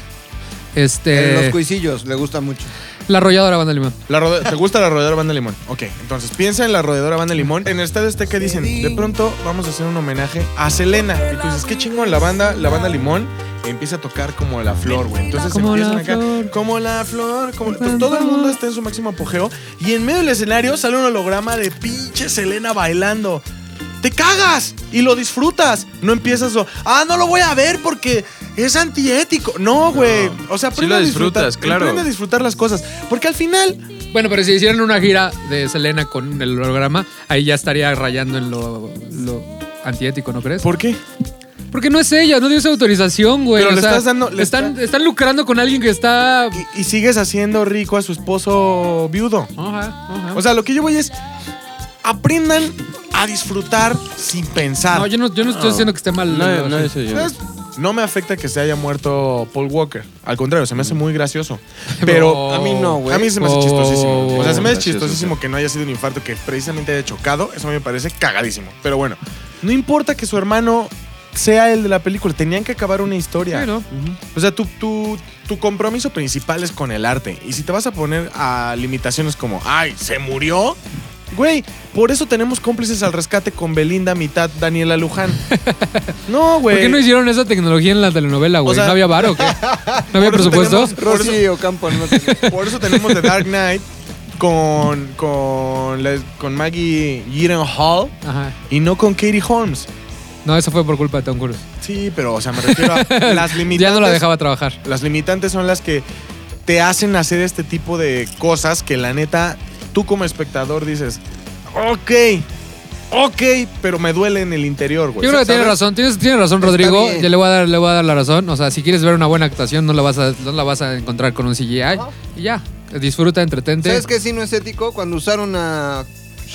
En Este. los cuisillos, le gusta mucho. La arrolladora banda limón. La rode- ¿Te gusta la rodeadora Banda Limón? Ok, entonces piensa en la rodeadora Banda Limón. En el estadio este que dicen, de pronto vamos a hacer un homenaje a Selena. Y tú dices, qué chingón la banda, la banda Limón. Empieza a tocar como la flor, güey. Entonces Como empiezan la acá, flor. como la flor, como todo el mundo está en su máximo apogeo. Y en medio del escenario sale un holograma de pinche Selena bailando. ¡Te cagas! Y lo disfrutas. No empiezas a. Ah, no lo voy a ver porque es antiético. No, güey. O sea, Sí aprende lo a disfrutar. disfrutas, claro. Aprende a disfrutar las cosas. Porque al final. Bueno, pero si hicieran una gira de Selena con el holograma, ahí ya estaría rayando en lo, lo antiético, ¿no crees? ¿Por qué? Porque no es ella, no dio esa autorización, güey. Pero o le sea, estás dando- le están, está- están lucrando con alguien que está. Y, y sigues haciendo rico a su esposo viudo. Ajá, ajá. O sea, lo que yo voy es. Aprendan a disfrutar sin pensar. no, yo no, yo no estoy No. diciendo que esté mal. No, no, eso yo. ¿Sabes? No me afecta que se haya muerto Paul Walker. Al contrario, se me hace muy gracioso. Pero Oh. A mí no, güey. a mí se me hace Oh. chistosísimo. O sea, se me hace Gracioso, chistosísimo que no haya sido un infarto que precisamente haya chocado. Eso a mí me parece cagadísimo. Pero bueno, no importa que su hermano sea el de la película. Tenían que acabar una historia. Sí, ¿no? O sea, tu, tu, tu compromiso principal es con el arte. Y si te vas a poner a limitaciones como, ay, se murió. Güey, por eso tenemos cómplices al rescate con Belinda, mitad Daniela Luján. (laughs) No, güey. ¿Por qué no hicieron esa tecnología en la telenovela, güey? O sea- ¿No había varo o qué? (laughs) ¿No había eso presupuesto? tenemos- Por Rosy Ocampo no te- (laughs) Por eso tenemos The Dark Knight con, con, la- con Maggie Gyllenhaal Ajá. y no con Katie Holmes. No, eso fue por culpa de Tom Cruise. Sí, pero, o sea, me refiero a las limitantes. Ya no la dejaba trabajar. Las limitantes son las que te hacen hacer este tipo de cosas que la neta, tú como espectador dices, ok, ok, pero me duele en el interior, güey. Yo creo que tiene razón, tienes, tienes razón, Está Rodrigo. bien. Ya le voy, a dar, le voy a dar la razón. O sea, si quieres ver una buena actuación, no la vas a, no la vas a encontrar con un CGI. Y ya, disfruta, entretente. ¿Sabes qué sí no es ético? Cuando usaron a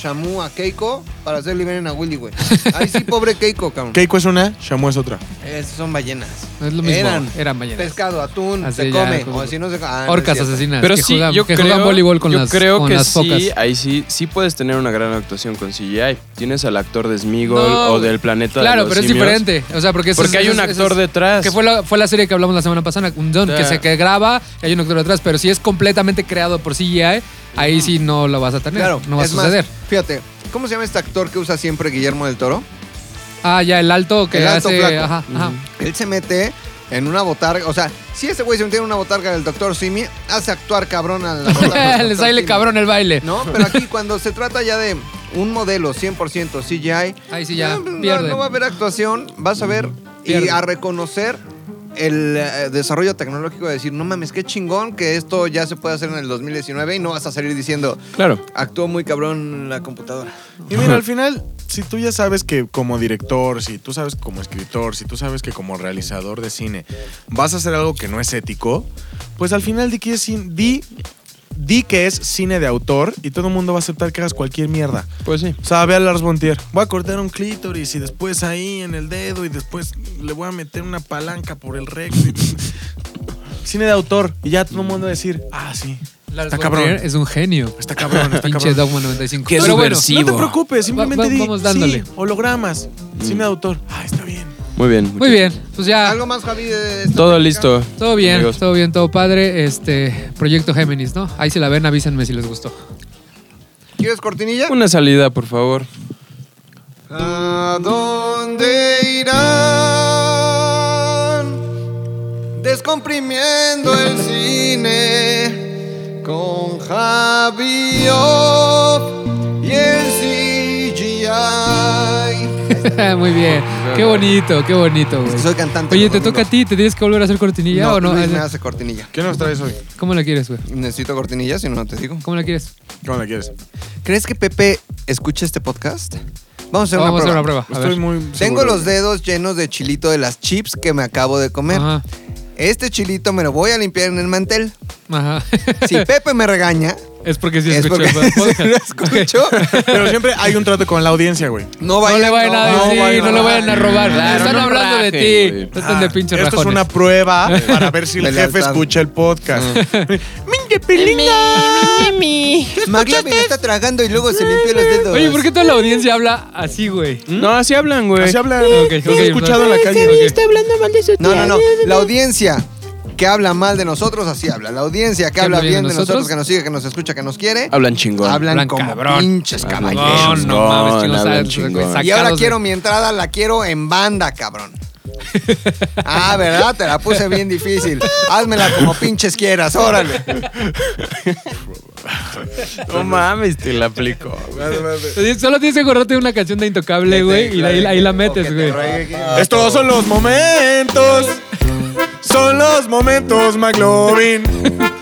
Shamu, a Keiko, para hacer liberen a Willy, güey. Ay, sí, pobre Keiko, cabrón. Keiko es una, Shamu es otra. Esas son ballenas. Es lo mismo. Eran. Eran ballenas. Pescado, atún, Así se ya, come. como- O si no se ah, no Orcas es cierto. asesinas. Pero que sí, juegan, yo que creo, juegan voleibol con yo las, creo con que las focas. sí, ahí sí, sí puedes tener una gran actuación con CGI. Tienes al actor de Smigol No, o del planeta Claro, de los pero es simios. diferente. O sea, porque, eso Porque es- hay un eso es- actor detrás. Que fue la, fue la serie que hablamos la semana pasada, un don, que se que graba y hay un actor detrás. Pero si es completamente creado por CGI, ahí sí no lo vas a tener. Claro, no va a es más, suceder. Fíjate, ¿cómo se llama este actor que usa siempre Guillermo del Toro? Ah, ya, el alto que El alto hace. flaco. Ajá, ajá. Él se mete en una botarga. O sea, si ese güey se mete en una botarga del doctor Simi, hace actuar cabrón a la botarga Les sale cabrón el baile. No, pero aquí cuando se trata ya de un modelo 100% CGI, Ahí sí ya no, pierde. no va a haber actuación, vas a ver y a reconocer el eh, desarrollo tecnológico de decir, no mames, qué chingón que esto ya se puede hacer en el 2019 y no vas a salir diciendo, Claro. actuó muy cabrón la computadora. Y mira, al final, si tú ya sabes que como director, si tú sabes que como escritor, si tú sabes que como realizador de cine vas a hacer algo que no es ético, pues al final di que es, di, di que es cine de autor y todo el mundo va a aceptar que hagas cualquier mierda. Pues sí. O sea, ve a Lars Bontier. Voy a cortar un clítoris y después ahí en el dedo y después le voy a meter una palanca por el recto. y- (laughs) Cine de autor. Y ya todo el mundo va a decir, ah, sí. Lars Está cabrón. Es un genio. Está cabrón, está (laughs) Pinche cabrón. Dogma 95. Qué Pero bueno, subversivo. No te preocupes, simplemente Va- va- di, vamos dándole. sí, hologramas, cine de autor. Ah, está bien. Muy bien. muy bien. Pues ya. ¿Algo más, Javi? de esta Todo listo. Todo bien, amigos. todo bien, todo padre. Este proyecto Géminis, ¿no? Ahí si la ven, avísenme si les gustó. ¿Quieres cortinilla? Una salida, por favor. ¿A dónde irán? Descomprimiendo el cine con Javi Off (laughs) Muy bien. Qué bonito, qué bonito, güey. Soy cantante. Oye, ¿te toca a ti? ¿Te tienes que volver a hacer cortinilla No, o no? Luis me (laughs) hace cortinilla. ¿Qué nos traes hoy? ¿Cómo la quieres, güey? Necesito cortinilla, si no, no te digo. ¿Cómo la quieres? ¿Cómo la quieres? ¿Crees que Pepe escucha este podcast? Vamos a hacer Vamos a hacer una una prueba. prueba. A Estoy ver. muy Tengo seguro. los dedos llenos de chilito de las chips que me acabo de comer. Ajá. Este chilito me lo voy a limpiar en el mantel. Ajá. Si (laughs) Pepe me regaña, es porque sí es escucho porque el (laughs) podcast. lo escucho. Pero siempre hay un trato con la audiencia, güey. No, No vayan, le vayan a no, decir, vayan no le vayan a robar. Claro, Están no hablando de ti. güey. No están de Ah, pinches Esto es una prueba (laughs) para ver si el De jefe escucha el podcast. (laughs) McLovin está tragando y luego se limpió los dedos. Oye, ¿por qué toda la audiencia habla así, güey? No, así hablan, güey. Así hablan. He escuchado en la calle. Ok. No, no, no. La audiencia que habla mal de nosotros, así habla. La audiencia que habla bien de nosotros, que nos sigue, que nos escucha, que nos quiere, Hablan chingón. hablan Hablan como cabrón. pinches Hablan caballeros. No, no mames, hablan chingón. sacados Y ahora de- quiero mi entrada, la quiero en banda, cabrón. Ah, ¿verdad? Te la puse bien difícil. Házmela como pinches quieras, órale. No mames, te la aplico. Solo tienes que acordarte de una canción de Intocable, güey, y ahí, ahí la metes, güey. Estos son los momentos. Son los momentos, McLovin.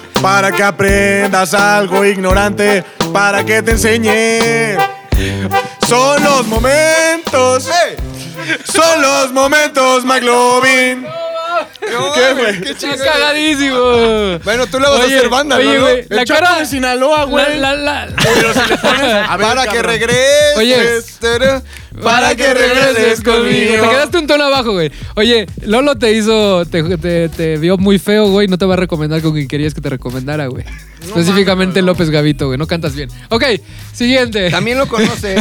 (laughs) Para que aprendas algo ignorante. Para que te enseñe. Son los momentos. Son los momentos, McLovin. ¿Qué, güey? Qué ¡Es chingón. cagadísimo! Bueno, tú le vas a hacer banda, oye, ¿no? güey, la cara... de Sinaloa, güey. La, la, la- Pero si le pones. (laughs) A ver, Para que cabrón. regreses. Oye. Para que regreses conmigo. Te quedaste un tono abajo, güey. Oye, Lolo te hizo, te, te, te vio muy feo, güey. No te va a recomendar con quien querías que te recomendara, güey. Específicamente López Gavito, güey. No cantas bien. Ok, siguiente. También lo conoce.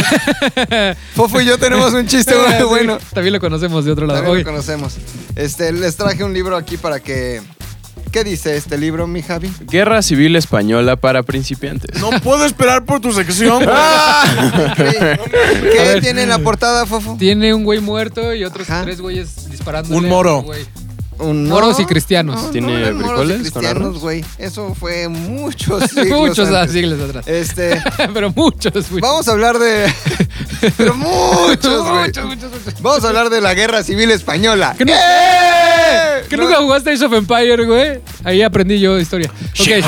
(laughs) Fofo y yo tenemos un chiste Sí, bueno. También lo conocemos de otro lado. También lo conocemos. Este, les traje un libro aquí para que. ¿Qué dice este libro, mi Javi? Guerra Civil Española para principiantes. No puedo esperar por tu sección. güey. (laughs) ¿Qué, ¿Qué tiene en la portada, Fofo? Tiene un güey muerto y otros Ajá. tres güeyes disparando. Un moro. Un- Moros y cristianos. ¿Tiene eran moros y cristianos, güey. Eso fue muchos (laughs) siglos muchos antes. siglos atrás. Este, (laughs) Pero muchos, muchos. vamos a hablar de... (laughs) Pero muchos, güey. muchos, muchos, muchos. Vamos a hablar de la Guerra Civil Española. ¿Que, ¡Eh! que No, nunca jugaste Age of Empire, güey? Ahí aprendí yo historia. Ok.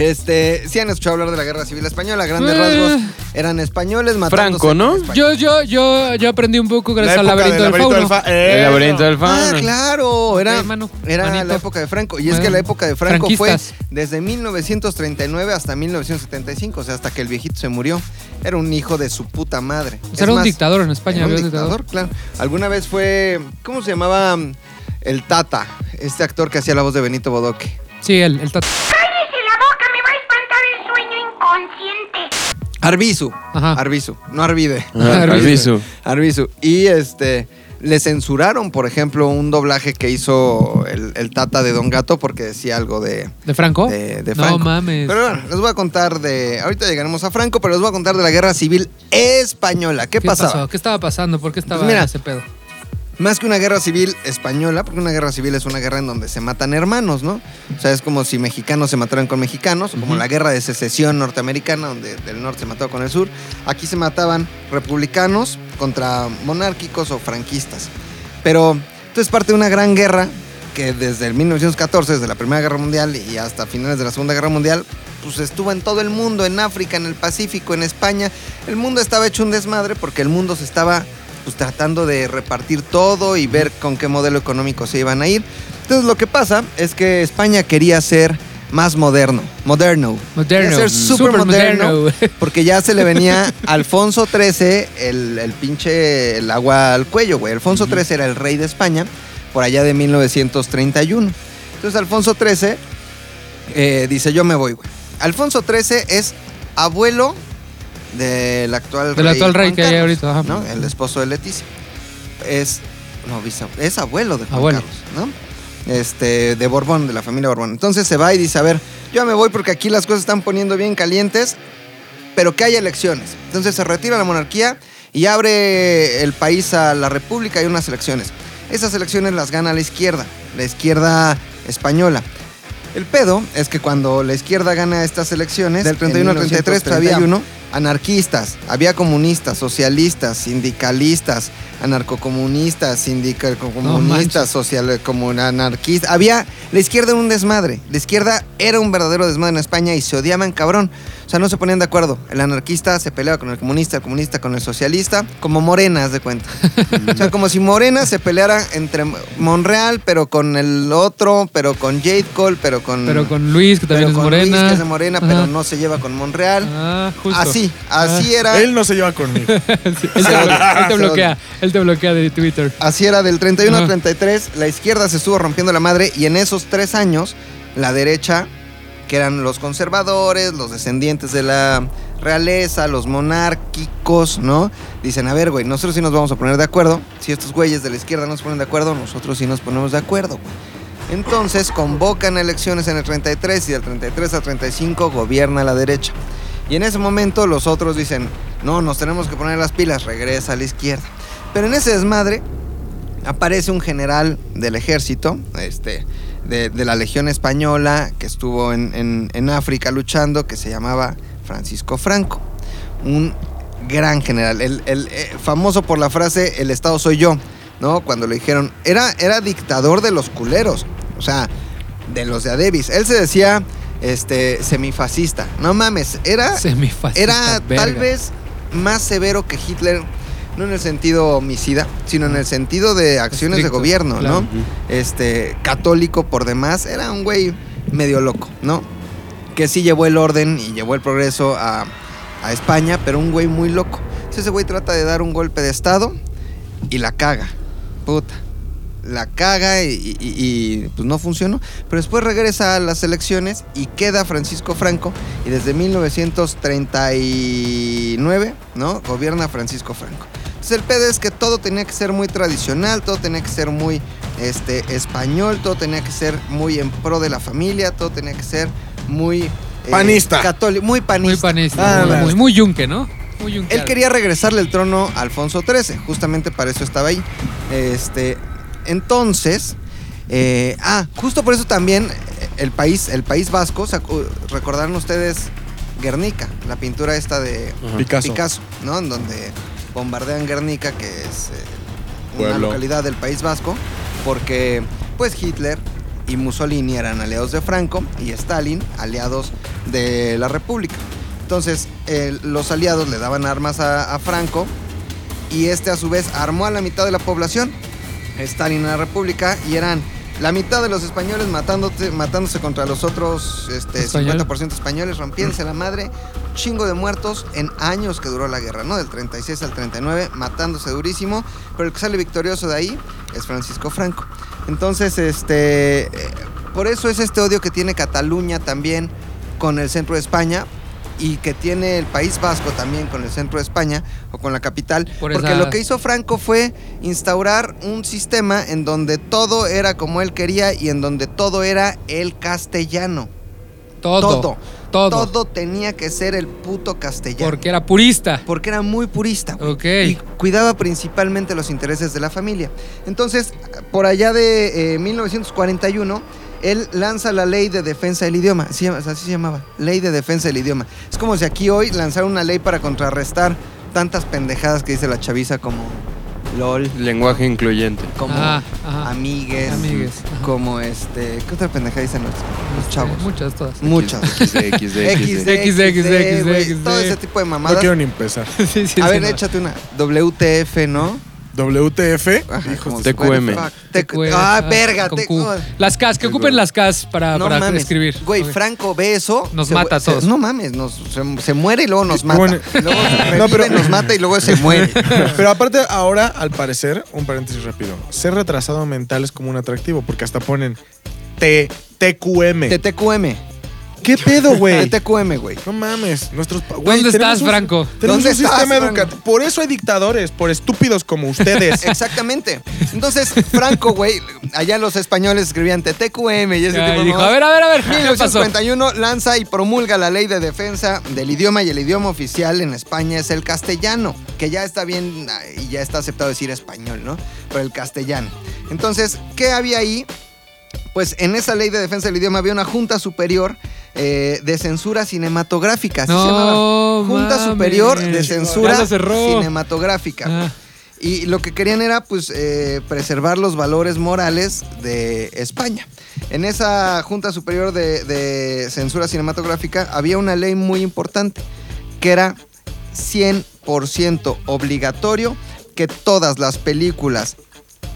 Este, sí han escuchado hablar de la Guerra Civil Española, grandes Eh. rasgos. Eran españoles matándose Franco, ¿no? Yo, yo, yo, yo aprendí un poco La gracias al laberinto del fauno. fa- El Eso. laberinto del Ah, fauno. claro, era, Ok, mano, era la época de Franco. Y es que la época de Franco fue desde 1939 hasta 1975, o sea, hasta que el viejito se murió. Era un hijo de su puta madre. O sea, Es era un dictador en España. Era un dictador, claro. Alguna vez fue, ¿cómo se llamaba? El Tata, este actor que hacía la voz de Benito Bodoque. Sí, el, el tat- Arbizu. Ajá. Arbizu, no Arvide. Ah, Arbizu. Arbizu. Y este. Le censuraron, por ejemplo, un doblaje que hizo el, el Tata de Don Gato porque decía algo de, ¿De Franco? de, de No Franco. mames. Pero bueno, les voy a contar de. Ahorita llegaremos a Franco, pero les voy a contar de la guerra civil española. ¿Qué, pasaba? pasó? ¿Qué estaba pasando? ¿Por qué estaba Pues mira, ese pedo? Más que una guerra civil española, porque una guerra civil es una guerra en donde se matan hermanos, ¿no? O sea, es como si mexicanos se mataran con mexicanos, como la guerra de secesión norteamericana, donde del norte se mataba con el sur. Aquí se mataban republicanos contra monárquicos o franquistas. Pero esto es parte de una gran guerra que desde el 1914, desde la Primera Guerra Mundial y hasta finales de la Segunda Guerra Mundial, pues estuvo en todo el mundo, en África, en el Pacífico, en España. El mundo estaba hecho un desmadre porque el mundo se estaba pues tratando de repartir todo y ver con qué modelo económico se iban a ir. Entonces lo que pasa es que España quería ser más moderno, moderno. Moderno. Ser súper Súper moderno, moderno. (laughs) porque ya se le venía a Alfonso XIII el, el pinche el agua al cuello, güey. Alfonso XIII era el rey de España por allá de 1931. Entonces Alfonso XIII eh, dice, yo me voy, güey. Alfonso XIII es abuelo del actual Del rey. actual rey Juan que hay ahorita, ajá. ¿no? El esposo de Leticia. Es, no, es abuelo de Juan Abuelo. Carlos, ¿no? Este, de Borbón, de la familia Borbón. Entonces se va y dice, a ver, yo me voy porque aquí las cosas están poniendo bien calientes, pero que haya elecciones. Entonces se retira la monarquía y abre el país a la república y unas elecciones. Esas elecciones las gana la izquierda, la izquierda española. El pedo es que cuando la izquierda gana estas elecciones, del 31 al 33 todavía hay uno, anarquistas, había comunistas, socialistas, sindicalistas, anarcocomunistas, sindicacomunistas, social como anarquistas. Había la izquierda era un desmadre. La izquierda era un verdadero desmadre en España y se odiaban cabrón. O sea, no se ponían de acuerdo. El anarquista se peleaba con el comunista, el comunista con el socialista, como Morena, haz de cuenta. o sea, como si Morena se peleara entre Monreal, pero con el otro, pero con Jade Cole, pero con. Pero con Luis, que también es con Luis, morena. que es de Morena, Ajá. pero no se lleva con Monreal. Ah, justo. Así, así era. Él no se lleva conmigo. (laughs) Sí, él, te, él te bloquea. Él te bloquea de Twitter. Así era, del 31 al Ajá. 33, la izquierda se estuvo rompiendo la madre y en esos tres años, la derecha, que eran los conservadores, los descendientes de la realeza, los monárquicos, ¿no? Dicen, a ver, güey, nosotros sí nos vamos a poner de acuerdo. Si estos güeyes de la izquierda no se ponen de acuerdo, nosotros sí nos ponemos de acuerdo, güey. Entonces convocan elecciones en el 33 y del 33 al 35 gobierna la derecha. Y en ese momento los otros dicen, no, nos tenemos que poner las pilas, regresa a la izquierda. Pero en ese desmadre aparece un general del ejército, este, de, la Legión Española, que estuvo en, en- en África luchando, que se llamaba Francisco Franco. Un gran general, el, el, eh, famoso por la frase, el Estado soy yo, ¿no? Cuando le dijeron, era, era dictador de los culeros, o sea, de los de Adebis. Él se decía, este, semifascista. No mames, era... Semifascista, Era verga. tal vez más severo que Hitler, no en el sentido homicida, sino en el sentido de acciones Estricto, de gobierno, claro. ¿no? Este, católico por demás, era un güey medio loco, ¿no? Que sí llevó el orden y llevó el progreso a, a España, pero un güey muy loco. Entonces ese güey trata de dar un golpe de estado y la caga. Puta. La caga y, y- y, pues no funcionó. Pero después regresa a las elecciones y queda Francisco Franco. Y desde 1939, ¿no? Gobierna Francisco Franco. Entonces el pedo es que todo tenía que ser muy tradicional, todo tenía que ser muy este, español, todo tenía que ser muy en pro de la familia, todo tenía que ser muy... eh, Panista. católico, muy panista. Muy panista. Ah, muy, muy, muy yunque, ¿no? Muy yunque. Él quería regresarle el trono a Alfonso XIII, justamente para eso estaba ahí. Este, entonces, eh, ah, justo por eso también eh, el país, el país vasco, ¿se acu- recordaron ustedes Guernica, la pintura esta de Picasso. ¿no? En donde bombardean Guernica, que es eh, una Pueblo. localidad del País Vasco, porque pues Hitler y Mussolini eran aliados de Franco y Stalin aliados de la República. Entonces, eh, los aliados le daban armas a, a Franco y este a su vez armó a la mitad de la población, Stalin en la República, y eran la mitad de los españoles matándote- matándose contra los otros este, Español. 50% españoles, rompiéndose la madre, chingo de muertos en años que duró la guerra, ¿no? Del 36 al 39, matándose durísimo, pero el que sale victorioso de ahí es Francisco Franco. Entonces, este, eh, por eso es este odio que tiene Cataluña también con el centro de España y que tiene el País Vasco también con el centro de España o con la capital, Por porque lo que hizo Franco fue instaurar un sistema en donde todo era como él quería y en donde todo era el castellano. todo. todo. Todo. Todo tenía que ser el puto castellano. Porque era purista. Porque era muy purista. Ok. Y cuidaba principalmente los intereses de la familia. Entonces, por allá de eh, 1941, él lanza la ley de defensa del idioma. Así, así se llamaba. Ley de defensa del idioma. Es como si aquí hoy lanzara una ley para contrarrestar tantas pendejadas que dice la chaviza como LOL, Lenguaje incluyente. como Ah, ajá. amigues, Amigues, ajá. como este. ¿Qué otra pendejada dicen los, los chavos? Muchas, todas. Muchas. XD, XD, XD, XD, XD, güey, XD. todo ese tipo de No mamadas. quiero ni empezar. (laughs) Sí, sí, A ver, no. échate una WTF, ¿no? WTF. Ajá, Hijos como de- TQM. fuck. TQM, Ah, verga. con te- Q. oh, Las CAS, que ocupen las CAS para, No para mames. escribir. Güey, Ok. Franco ve eso. Nos se- mata a se- todos. No mames, nos, se, se muere y luego nos mata. bueno, luego (laughs) revive, no, pero- nos mata y luego se muere. (laughs) Pero aparte, ahora, al parecer, un paréntesis rápido. Ser retrasado mental es como un atractivo, porque hasta ponen T, TQM. De TQM. ¿Qué pedo, De güey? TQM, güey. No mames, nuestros güey, ¿Dónde tenemos estás, un- Franco? Tenemos ¿Dónde un estás, sistema Franco? educativo. Por eso hay dictadores, por estúpidos como ustedes. (laughs) Exactamente. Entonces, Franco, güey, allá los españoles escribían TQM y ese tipo de y dijo, mamadas. a ver, a ver, a ver, ¿qué pasó? 1951 lanza y promulga la ley de defensa del idioma y el idioma oficial en España es el castellano, que ya está bien ah, y ya está aceptado decir español, ¿no? Pero el castellano. Entonces, ¿qué había ahí? Pues en esa ley de defensa del idioma había una junta superior eh, de censura cinematográfica. así se llamaba. Junta mames. Superior de Censura. Cinematográfica. Ah, Y lo que querían era, pues, eh, preservar los valores morales de España. En esa Junta Superior de, de Censura Cinematográfica había una ley muy importante, que era 100% obligatorio que todas las películas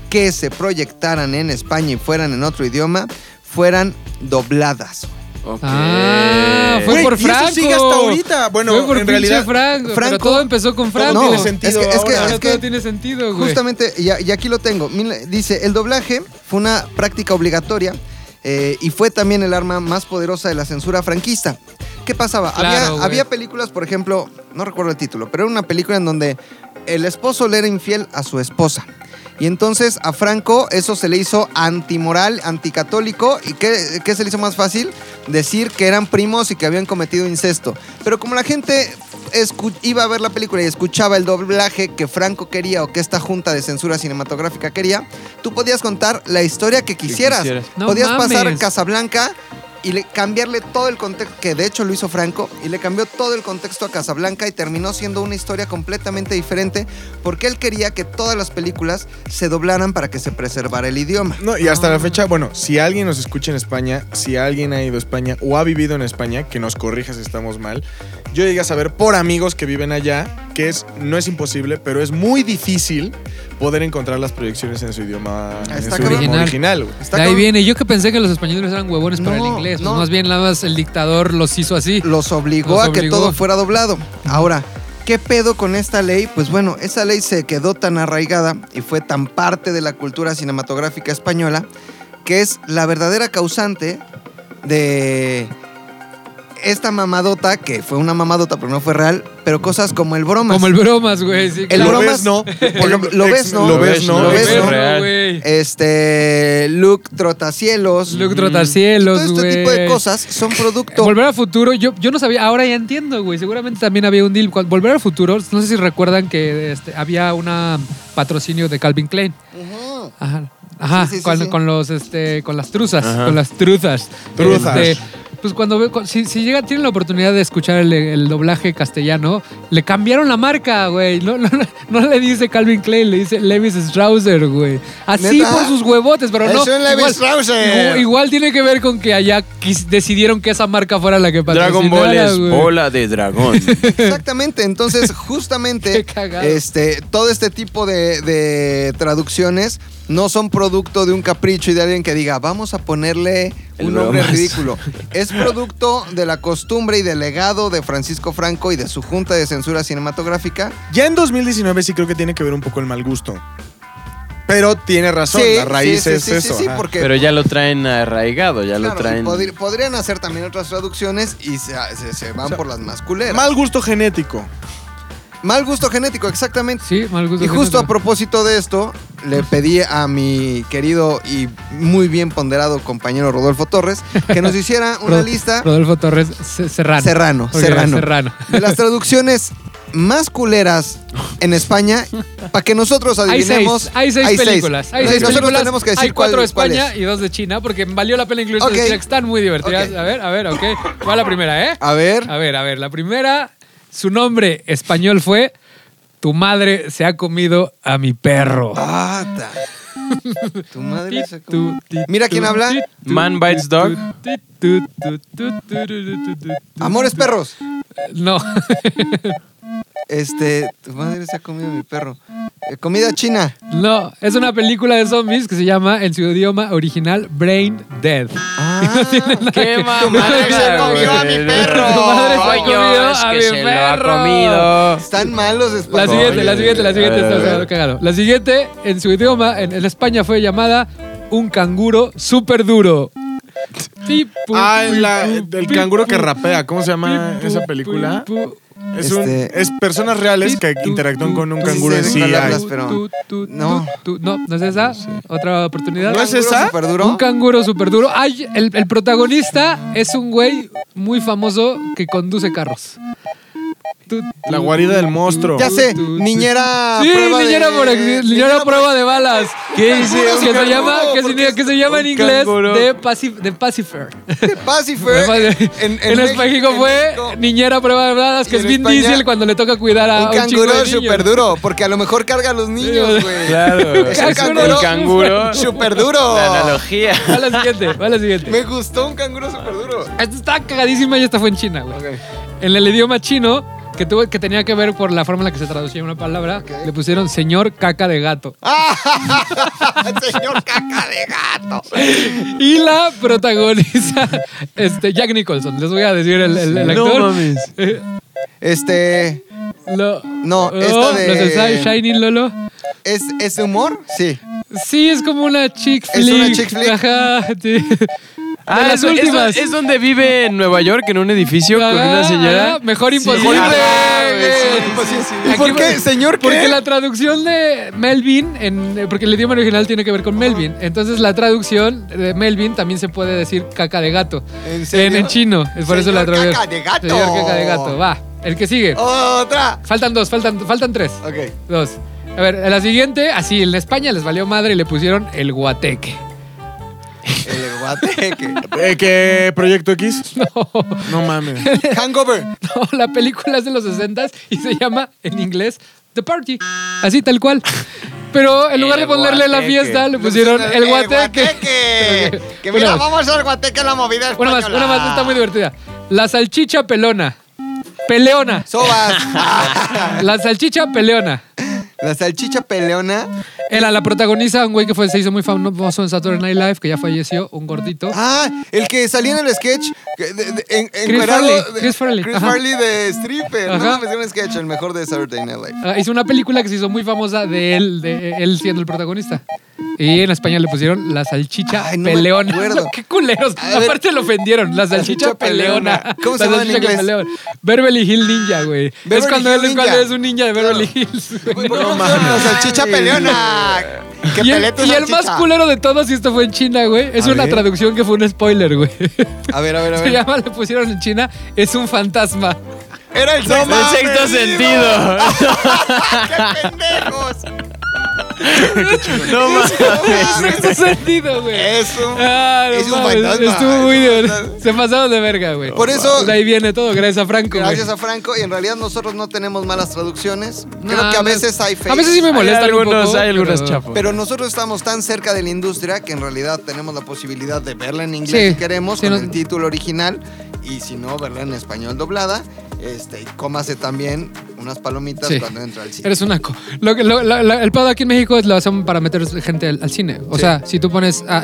que se proyectaran en España y fueran en otro idioma fueran dobladas. Ok. Ah, fue Güey, por y eso Franco. sigue hasta ahorita. Bueno, fue por en realidad, Franco, pero Franco- todo empezó con Franco. No, tiene sentido es que, es que- ahora. es que todo tiene sentido, güey. Justamente, y, y aquí lo tengo. Dice, el doblaje fue una práctica obligatoria eh, y fue también el arma más poderosa de la censura franquista. ¿Qué pasaba? Claro, había, güey. había películas, por ejemplo, no recuerdo el título, pero era una película en donde el esposo le era infiel a su esposa. Y entonces a Franco eso se le hizo antimoral, anticatólico. ¿Y qué, qué se le hizo más fácil? Decir que eran primos y que habían cometido incesto. Pero como la gente iba a ver la película y escuchaba el doblaje que Franco quería o que esta junta de censura cinematográfica quería, tú podías contar la historia que quisieras. quisieras. No podías pasar. Casablanca y le, cambiarle todo el contexto, que de hecho lo hizo Franco, y le cambió todo el contexto a Casablanca y terminó siendo una historia completamente diferente porque él quería que todas las películas se doblaran para que se preservara el idioma. No, y hasta la fecha, bueno, si alguien nos escucha en España, si alguien ha ido a España o ha vivido en España, que nos corrija si estamos mal. Yo llegué a saber por amigos que viven allá que es, no es imposible, pero es muy difícil poder encontrar las proyecciones en su idioma, en Está su cabrón. idioma Original. original. de ahí viene. Yo que pensé que los españoles eran huevones para el No, inglés. Pues no. más bien, nada más el dictador los hizo así. los obligó Los a que todo fuera doblado. Ahora, ¿qué pedo con esta ley? Pues bueno, esa ley se quedó tan arraigada y fue tan parte de la cultura cinematográfica española que es la verdadera causante de esta mamadota, que fue una mamadota pero no fue real, pero cosas como el bromas. Como el bromas, güey. sí, El lo claro. bromas- ves, no. Por ejemplo, Lo ves, ¿no? Lo ves, no. Lo ves, ¿no? real. güey. Este, Luke Trotacielos. Luke Trotacielos, Todo güey. este tipo de cosas son producto. (laughs) Volver al futuro, yo, yo no sabía, ahora ya entiendo, güey. Seguramente también había un deal. Cuando- Volver al futuro, no sé si recuerdan que este, había una patrocinio de Calvin Klein. Ajá. Ajá, Sí, sí, sí, con, sí. con los este con las truzas, Ajá. con las truzas. Truzas. Este, pues cuando ve- si, si llega, tienen la oportunidad de escuchar el, el doblaje castellano, le cambiaron la marca, güey. No, no, no le dice Calvin Klein, le dice Levis Strauser, güey. Así ¿Neta? por sus huevotes, pero no. Es un Levi igual- Strauser. Igual, igual tiene que ver con que allá quis- decidieron que esa marca fuera la que Dragon Ball patrocinara, es bola de dragón. (laughs) Exactamente, entonces (laughs) justamente este, todo este tipo de, de traducciones no son producto de un capricho y de alguien que diga, vamos a ponerle El un nombre bromas. ridículo. (laughs) Es producto de la costumbre y del legado de Francisco Franco y de su junta de censura cinematográfica. Ya en 2019 sí creo que tiene que ver un poco el mal gusto. Pero tiene razón, Sí, la raíz sí, sí, es sí, sí, eso. sí, ajá. porque Pero ya lo traen arraigado, ya lo claro, traen. podri- podrían hacer también otras traducciones y se, se- se van O sea, por las masculeras. Mal gusto genético. Mal gusto genético, exactamente. Sí, mal gusto Y justo a propósito de esto, le pedí a mi querido y muy bien ponderado compañero Rodolfo Torres que nos (laughs) hiciera una Rod- lista Rodolfo Torres Serrano. Serrano, Serrano. Serrano. de las traducciones más culeras en España para que nosotros Hay adivinemos. seis, hay seis películas. Hay seis nosotros películas. tenemos que decir hay cuatro de cuál- España es. y dos de China, porque valió la pena incluir Ok. de China, que están muy divertidas. A ver, a ver, ok. Va la primera, ¿eh? A ver. A ver, a ver. La primera, su nombre español fue Tu madre se ha comido a mi perro. Pata. tu madre se ha comido. Mira quién habla. Man Bites Dog. Amores perros. No. Este, tu madre se ha comido mi perro. Eh, comida china. No, es una película de zombies que se llama en su idioma original Brain Dead. Ah, (laughs) ¡Qué Tu madre (laughs) se comió a mi perro. Tu madre se Coño, comido es a que mi se lo ha perro. comido. Están malos La españoles. siguiente, la siguiente, la siguiente A ver, está a ver. está cagado. La siguiente, en su idioma, en, en España fue llamada Un canguro súper duro. Pu, Ah, pi, la- pu, el canguro que rapea. ¿Cómo se llama esa película? Es, un- Este- es personas reales que interactúan con un canguro sí en hablas, pero- No. No, ¿no es esa? Otra oportunidad. ¿No es ¿Canguro esa? superduro? Un canguro súper duro. Ay, el, el protagonista es un güey muy famoso que conduce carros. La guarida del monstruo. Ya sé, niñera Sí, prueba niñera, de... por niñera prueba de balas. ¿Qué dice? Que se llama, que se, que se llama en inglés de, pacif de Pacifer. de Pacifer. En, en fue niñera prueba de balas, que es en Vin España, Diesel cuando le toca cuidar a un un, canguro súper duro, porque a lo mejor carga a los niños, güey. Claro. (laughs) Es un El canguro canguro. súper duro. La analogía. Va a la siguiente, va a la siguiente. Me gustó un canguro súper duro. Esta está cagadísima y esta fue en China, güey. En el idioma chino, que, tuvo, que tenía que ver por la forma en la que se traducía una palabra, le pusieron señor caca de gato. (laughs) Señor caca de gato. Y la protagoniza este, Jack Nicholson. Les voy a decir el, el- el No actor. mames. (laughs) Este, lo- No, oh, esta de- ¿no es Shining Lolo? ¿es, ¿es humor? Sí. Sí, es como una chick ¿Es flick. una chick flick? Ajá, sí. Ah, de las es, últimas. es donde vive en Nueva York, en un edificio con una señora. mejor Sí. imposible. Güey. ¿Y por qué, señor qué? Porque la traducción de Melvin, en, porque el idioma original tiene que ver con Melvin. Entonces la traducción de Melvin también se puede decir caca de gato. ¿En serio? En, en chino. Es por eso la traducción. caca de gato. Señor caca de gato. Va. El que sigue. Otra. Faltan dos, faltan, faltan tres. Ok. Dos. A ver, la siguiente, así, en España les valió madre y le pusieron el guateque. El guateque. (laughs) Eh, ¿Qué Proyecto X? (laughs) No, No mames. (laughs) Hangover. no, la película es de los 60 y se llama en inglés The Party. Así tal cual. Pero en lugar de El ponerle la fiesta, le pusieron el guateque. guateque. Que Bueno, mira, vamos al guateque la movida Una española. más, una más, está muy divertida. La salchicha pelona. peleona. Sobas. La salchicha peleona. La salchicha peleona. Era la protagoniza un güey que fue, se hizo muy famoso en Saturday Night Live, que ya falleció, un gordito. Ah, el que salía en el sketch. que de- de- en, Chris encuerado Farley, de- Chris Farley, Chris ajá. Farley de stripper. Ajá. No, mames, era un sketch, el mejor de Saturday Night Live. Ah, hizo una película que se hizo muy famosa de él, de él siendo el protagonista. Y en español le pusieron La Salchicha Ay, no me Peleona. acuerdo. (laughs) Qué culeros. A ver. Aparte lo ofendieron. La Salchicha Salchicha Peleona. Peleona. ¿Cómo se La llama en Salchicha inglés? Peleona. Beverly Hill Ninja, güey. Es Beverly cuando Hill él es cuando Ninja. es un ninja de Beverly Hills. güey. No, la salchicha peleona. Que Y el, y el más culero de todos, y esto fue en China, güey, es A una ver. traducción que fue un spoiler, güey. A ver, a ver, a (laughs) Se ver. llama, le pusieron en China, es un fantasma. Era el sexto. sexto sentido. (laughs) ¡Qué pendejos! No mames. Sexto sentido, güey. Eso. Ah, no Es un mames, fantasma. Estuvo muy fantasma. Se pasaron de verga, güey. Por eso- De ahí viene todo, gracias a Franco. Gracias a Franco. Y en realidad nosotros no tenemos malas traducciones. Creo No, que a no. veces hay fakes. A veces sí me Hay molestan un algunos, poco, hay algunos pero- chapos. Pero nosotros estamos tan cerca de la industria que en realidad tenemos la posibilidad de verla en inglés Sí, si queremos, sí, con no- el título original, y si no, verla en español doblada. Este, y cómase también unas palomitas Sí. cuando entra al cine. Eres un naco. Lo, lo- el pedo aquí en México es lo hacen para meter gente al, al cine. O Sí. sea, si tú pones a,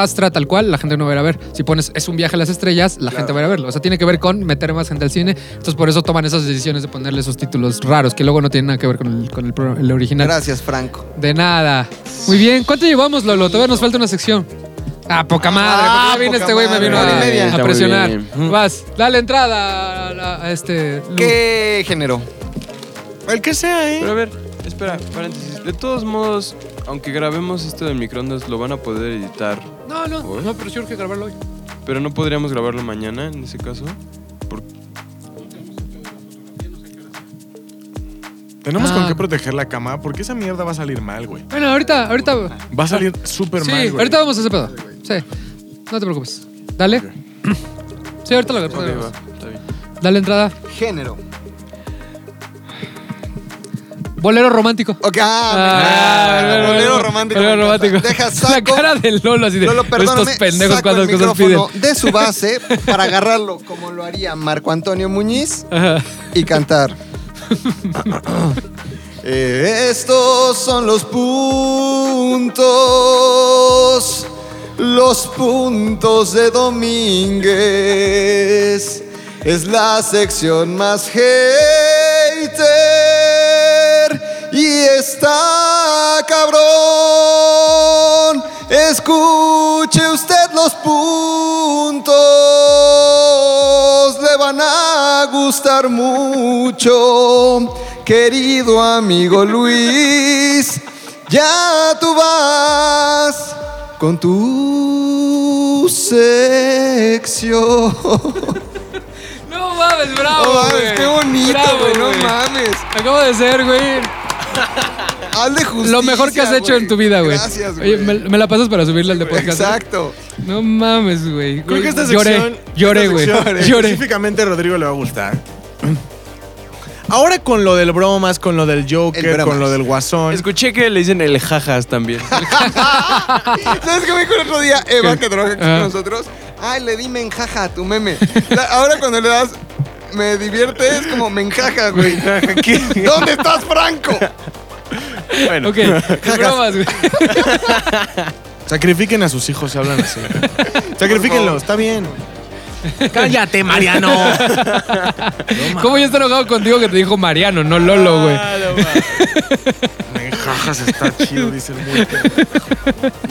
Astra tal cual, la gente no va a ir a ver. Si pones Es un viaje a las estrellas, la Claro. gente va a ir a verlo. O sea, tiene que ver con meter más gente al cine. Entonces, por eso toman esas decisiones de ponerle esos títulos raros que luego no tienen nada que ver con el, con el original. Gracias, Franco. De nada. Muy bien. ¿Cuánto llevamos, Lolo? Todavía nos falta una sección. Ah, poca madre. Ah, porque ya viene poca este güey, me vino a, media. a Está muy presionar. bien. Vas, dale entrada a, a- a este. ¿Qué género? El que sea, ¿eh? Pero a ver, espera, paréntesis. De todos modos, aunque grabemos esto del microondas, lo van a poder editar. No, no, ¿Hoy? no, pero sí urge grabarlo hoy. Pero no podríamos grabarlo mañana, en ese caso. Tenemos Ah. con qué proteger la cama porque esa mierda va a salir mal, güey. Bueno, ahorita, ahorita. Va a salir súper Sí, mal, güey. ahorita vamos a ese pedo. Sí. No te preocupes. Dale. (clears throat) Sí, ahorita lo Ok, grabamos. va, está bien. Dale entrada. Género. Bolero romántico. Ok, ah, Ah, bolero romántico. Bolero romántico. Deja (laughs) La saco. cara del Lolo así de Lolo, estos pendejos saco el cuántas cosas piden. de su base (laughs) para agarrarlo como lo haría Marco Antonio Muñiz Ajá. y cantar. Estos son los puntos, los puntos de Domínguez. Es la sección más hater y está cabrón. Escuche usted los puntos, le van a gustar mucho, querido amigo Luis. Ya tú vas con tu sección. No mames, bravo. No mames, güey. qué bonito, Bravo, güey, no mames. Acabo de ser, güey. Hazle justicia. Lo mejor que has hecho en tu vida, güey. Gracias, güey. Oye, me, me la pasas para subirla al de podcast. ¿no? Exacto. No mames, güey. Creo que esta Lloré, sección. Lloré, güey. Específicamente a Rodrigo le va a gustar. Ahora con lo del bromas, con lo del El Joker, con lo del Guasón. Escuché que le dicen el jajas también. (laughs) ¿Sabes qué me dijo el otro día Eva, ¿Qué? que trabaja aquí Ah. con nosotros? Ay, le di menjaja a tu meme. Ahora cuando le das me divierte es como menjaja, güey. (laughs) ¿Dónde estás, Franco? bueno, Ok, qué bromas, güey. Sacrifiquen a sus hijos si hablan así. Sacrifíquenlo, está bien. Cállate, Mariano. (laughs) ¿Cómo ya está enojado contigo que te dijo Mariano, no Lolo, güey? Menjajas está chido, dice el muy.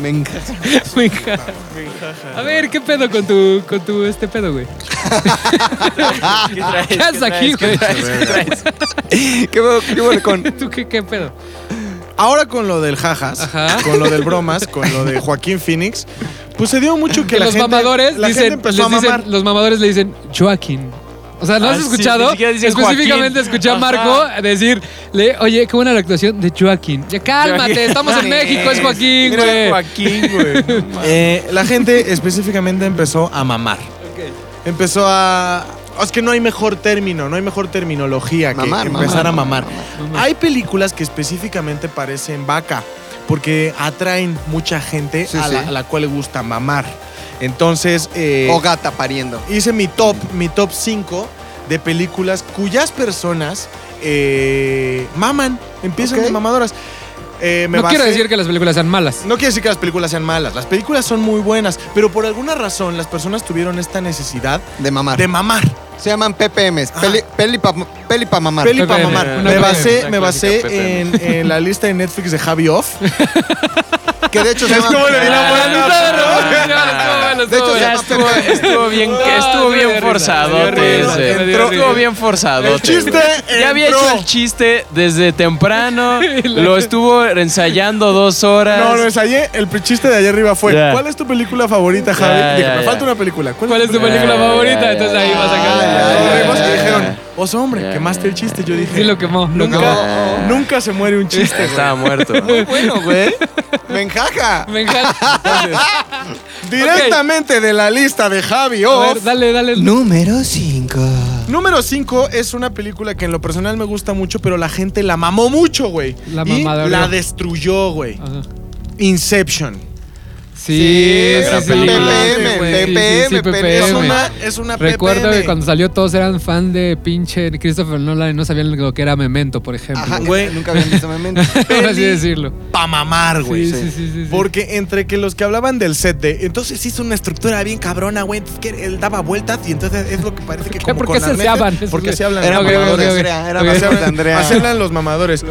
Menjaja. Venga. A ver, ¿qué pedo con tu, con tu este pedo, güey? ¿qué traes? ¿Qué haces aquí, güey? Qué, qué bueno con. ¿Tú qué, qué pedo? Ahora con lo del jajas, Ajá. con lo del bromas, con lo de Joaquín Phoenix, pues se dio mucho que, Que la los gente, mamadores la dicen, gente empezó les a mamar. dicen, los mamadores le dicen Joaquín. O sea, ¿no Ah, has sí, escuchado? Específicamente Joaquín. escuché a Marco decirle, oye, qué buena la actuación de Joaquín. Ya cálmate, Joaquín. estamos en México, es Joaquín, güey. Joaquín, güey. (laughs) Eh, la gente específicamente empezó a mamar. Empezó a... Es que no hay mejor término, no hay mejor terminología que Mamar, empezar a mamar, mamar. Hay películas que específicamente parecen vaca, porque atraen mucha gente Sí, a, sí. La, a la cual le gusta mamar. Entonces, eh, O gata pariendo. hice mi top, mi top 5 de películas cuyas personas eh, maman, empiezan Ok. de mamadoras. Eh, me no quiero decir que las películas sean malas. no quiere decir que las películas sean malas, las películas son muy buenas, pero por alguna razón las personas tuvieron esta necesidad De mamar. de mamar. Se llaman PPMs. Peli, peli pa, peli pa mamar. Peli para PPM, mamar. una Me PPM, basé, una me basé clásica en, en la lista de Netflix de Javi Off. (laughs) Que de hecho se llama. cómo le di la Ah, De hecho, Ya estuvo, bien, estuvo bien dio Entró- risa. Estuvo bien forzadote. El chiste. Ya había entró. hecho el chiste desde temprano. (laughs) lo estuvo ensayando dos horas. No, no ensayé. El chiste de allá arriba fue: Ya. ¿Cuál es tu película favorita, Javi? Ya, Dije, ya, me ya. falta una película. ¿Cuál es tu película favorita? Entonces ahí vas a y ya. dijeron, oso hombre, quemaste el chiste. Yo dije, Sí, lo quemó. Lo nunca, quemó. nunca se muere un chiste. (laughs) güey. Estaba muerto. (laughs) Muy bueno, güey. Me encaja. Me. (laughs) Directamente de la lista de Javi A Off. ver, dale, dale. Número 5. Número 5 es una película que en lo personal me gusta mucho, pero la gente la mamó mucho, güey. La mamadora. la destruyó, güey. Ajá. Inception. Sí, Sí, sí, sí. PPM. PPM, Sí, sí, sí, PPM. Es una, es una Recuerdo PPM. que cuando salió todos eran fan de pinche Christopher Nolan y no sabían lo que era Memento, por ejemplo. Ajá, Güey. Nunca habían visto Memento. (laughs) Por así decirlo. Pa' mamar, güey. Sí, sí, sí, sí, sí. Porque entre que los que hablaban del set de. Entonces hizo una estructura bien cabrona, güey. Entonces que él daba vueltas y entonces es lo que parece que (laughs) como ¿Por con qué se hablan? Porque se hablan. Los mamadores, así hablan los mamadores.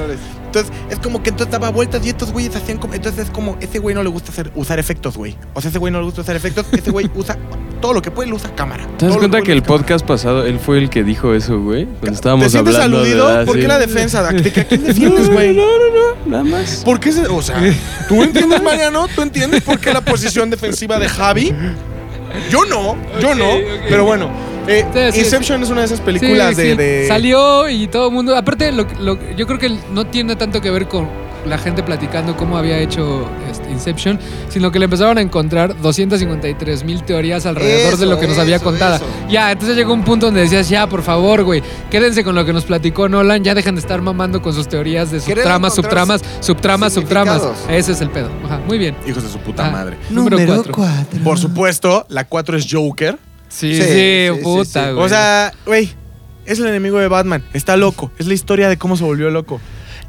Entonces, es como que entonces daba vueltas y estos güeyes hacían como. Entonces es como, ese güey no le gusta hacer, usar efectos, güey. O sea, ese güey no le gusta usar efectos, ese güey (laughs) usa todo lo que puede, lo usa cámara. ¿Te das cuenta puede, que el cámara. podcast pasado él fue el que dijo eso, güey? Cuando estábamos ¿Te sientes hablando aludido? de... ah, ¿Por qué sí. la defensa? ¿De que a quién (laughs) defiendes, güey? No, no, no, nada más. ¿Por qué se.? O sea, ¿tú entiendes, Mariano? ¿Tú entiendes por qué la posición defensiva de Javi? Yo no, yo no. ok. Pero bueno, eh, Sí, sí. Inception es una de esas películas Sí, de, sí. de- Salió y todo el mundo. Aparte, lo, lo- yo creo que no tiene tanto que ver con la gente platicando cómo había hecho este, Inception, sino que le empezaron a encontrar 253 mil teorías alrededor de lo que nos había eso, contado. eso. Ya, entonces llegó un punto donde decías, ya, por favor, güey, quédense con lo que nos platicó Nolan, ya dejen de estar mamando con sus teorías de subtramas, subtramas, subtramas, subtramas. Ese es el pedo. Ajá, muy bien. Hijos de su puta Ah, madre. Número 4. 4. Por supuesto, la 4 es Joker. Sí, Sí, sí, sí, sí, puta, sí. güey. O sea, güey, es el enemigo de Batman. Está loco. Es la historia de cómo se volvió loco.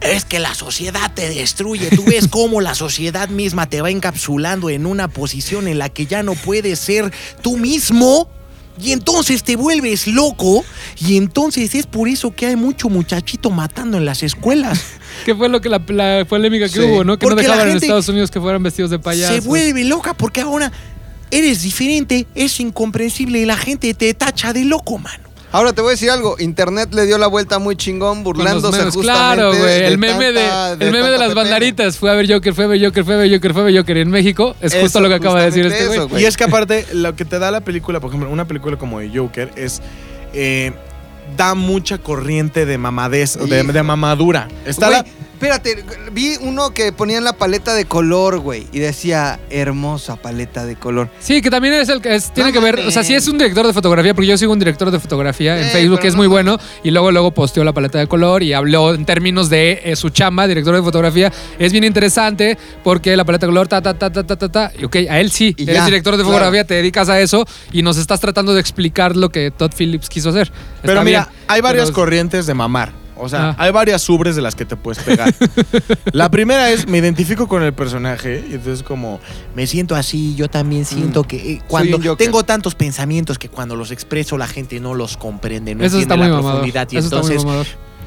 Es que la sociedad te destruye. Tú ves (laughs) cómo la sociedad misma te va encapsulando en una posición en la que ya no puedes ser tú mismo. Y entonces te vuelves loco. Y entonces es por eso que hay mucho muchachito matando en las escuelas. (laughs) ¿Qué fue lo que la, la polémica que Sí. hubo, no? Que no Porque dejaban en Estados Unidos que fueran vestidos de payasos. Se vuelve loca porque ahora eres diferente, es incomprensible y la gente te tacha de loco, mano. Ahora te voy a decir algo. Internet le dio la vuelta muy chingón burlándose memes. justamente. Claro, güey. El meme de, tanta- el meme de tanta las PPM. banderitas. Fue a ver Joker, fue a ver Joker, fue a ver Joker, fue a ver Joker en México. Es justo lo que acaba de decir este güey. Y es que aparte, lo que te da la película, por ejemplo, una película como de Joker, es. eh, da mucha corriente de mamadez, de, de mamadura. Está Güey, la- espérate, vi uno que ponían la paleta de color, güey, y decía hermosa paleta de color. Sí, que también es el que es- tiene No que ver, o mames. sea, sí es un director de fotografía, porque yo sigo un director de fotografía en Eh, Facebook que es muy no. bueno y luego luego posteó la paleta de color y habló en términos de eh, su chamba, director de fotografía. Es bien interesante porque la paleta de color ta ta ta ta ta ta, ta y ok, a él sí, Y eres ya, director de claro. fotografía, te dedicas a eso y nos estás tratando de explicar lo que Todd Phillips quiso hacer. Pero Está mira, bien, hay varias pero- corrientes de mamar. O sea, Ah. hay varias subres de las que te puedes pegar. (laughs) la primera es, me identifico con el personaje. Y entonces como, Me siento así, yo también siento que eh, cuando tengo tantos pensamientos que cuando los expreso la gente no los comprende, no Eso entiende la mamador. profundidad y Eso entonces.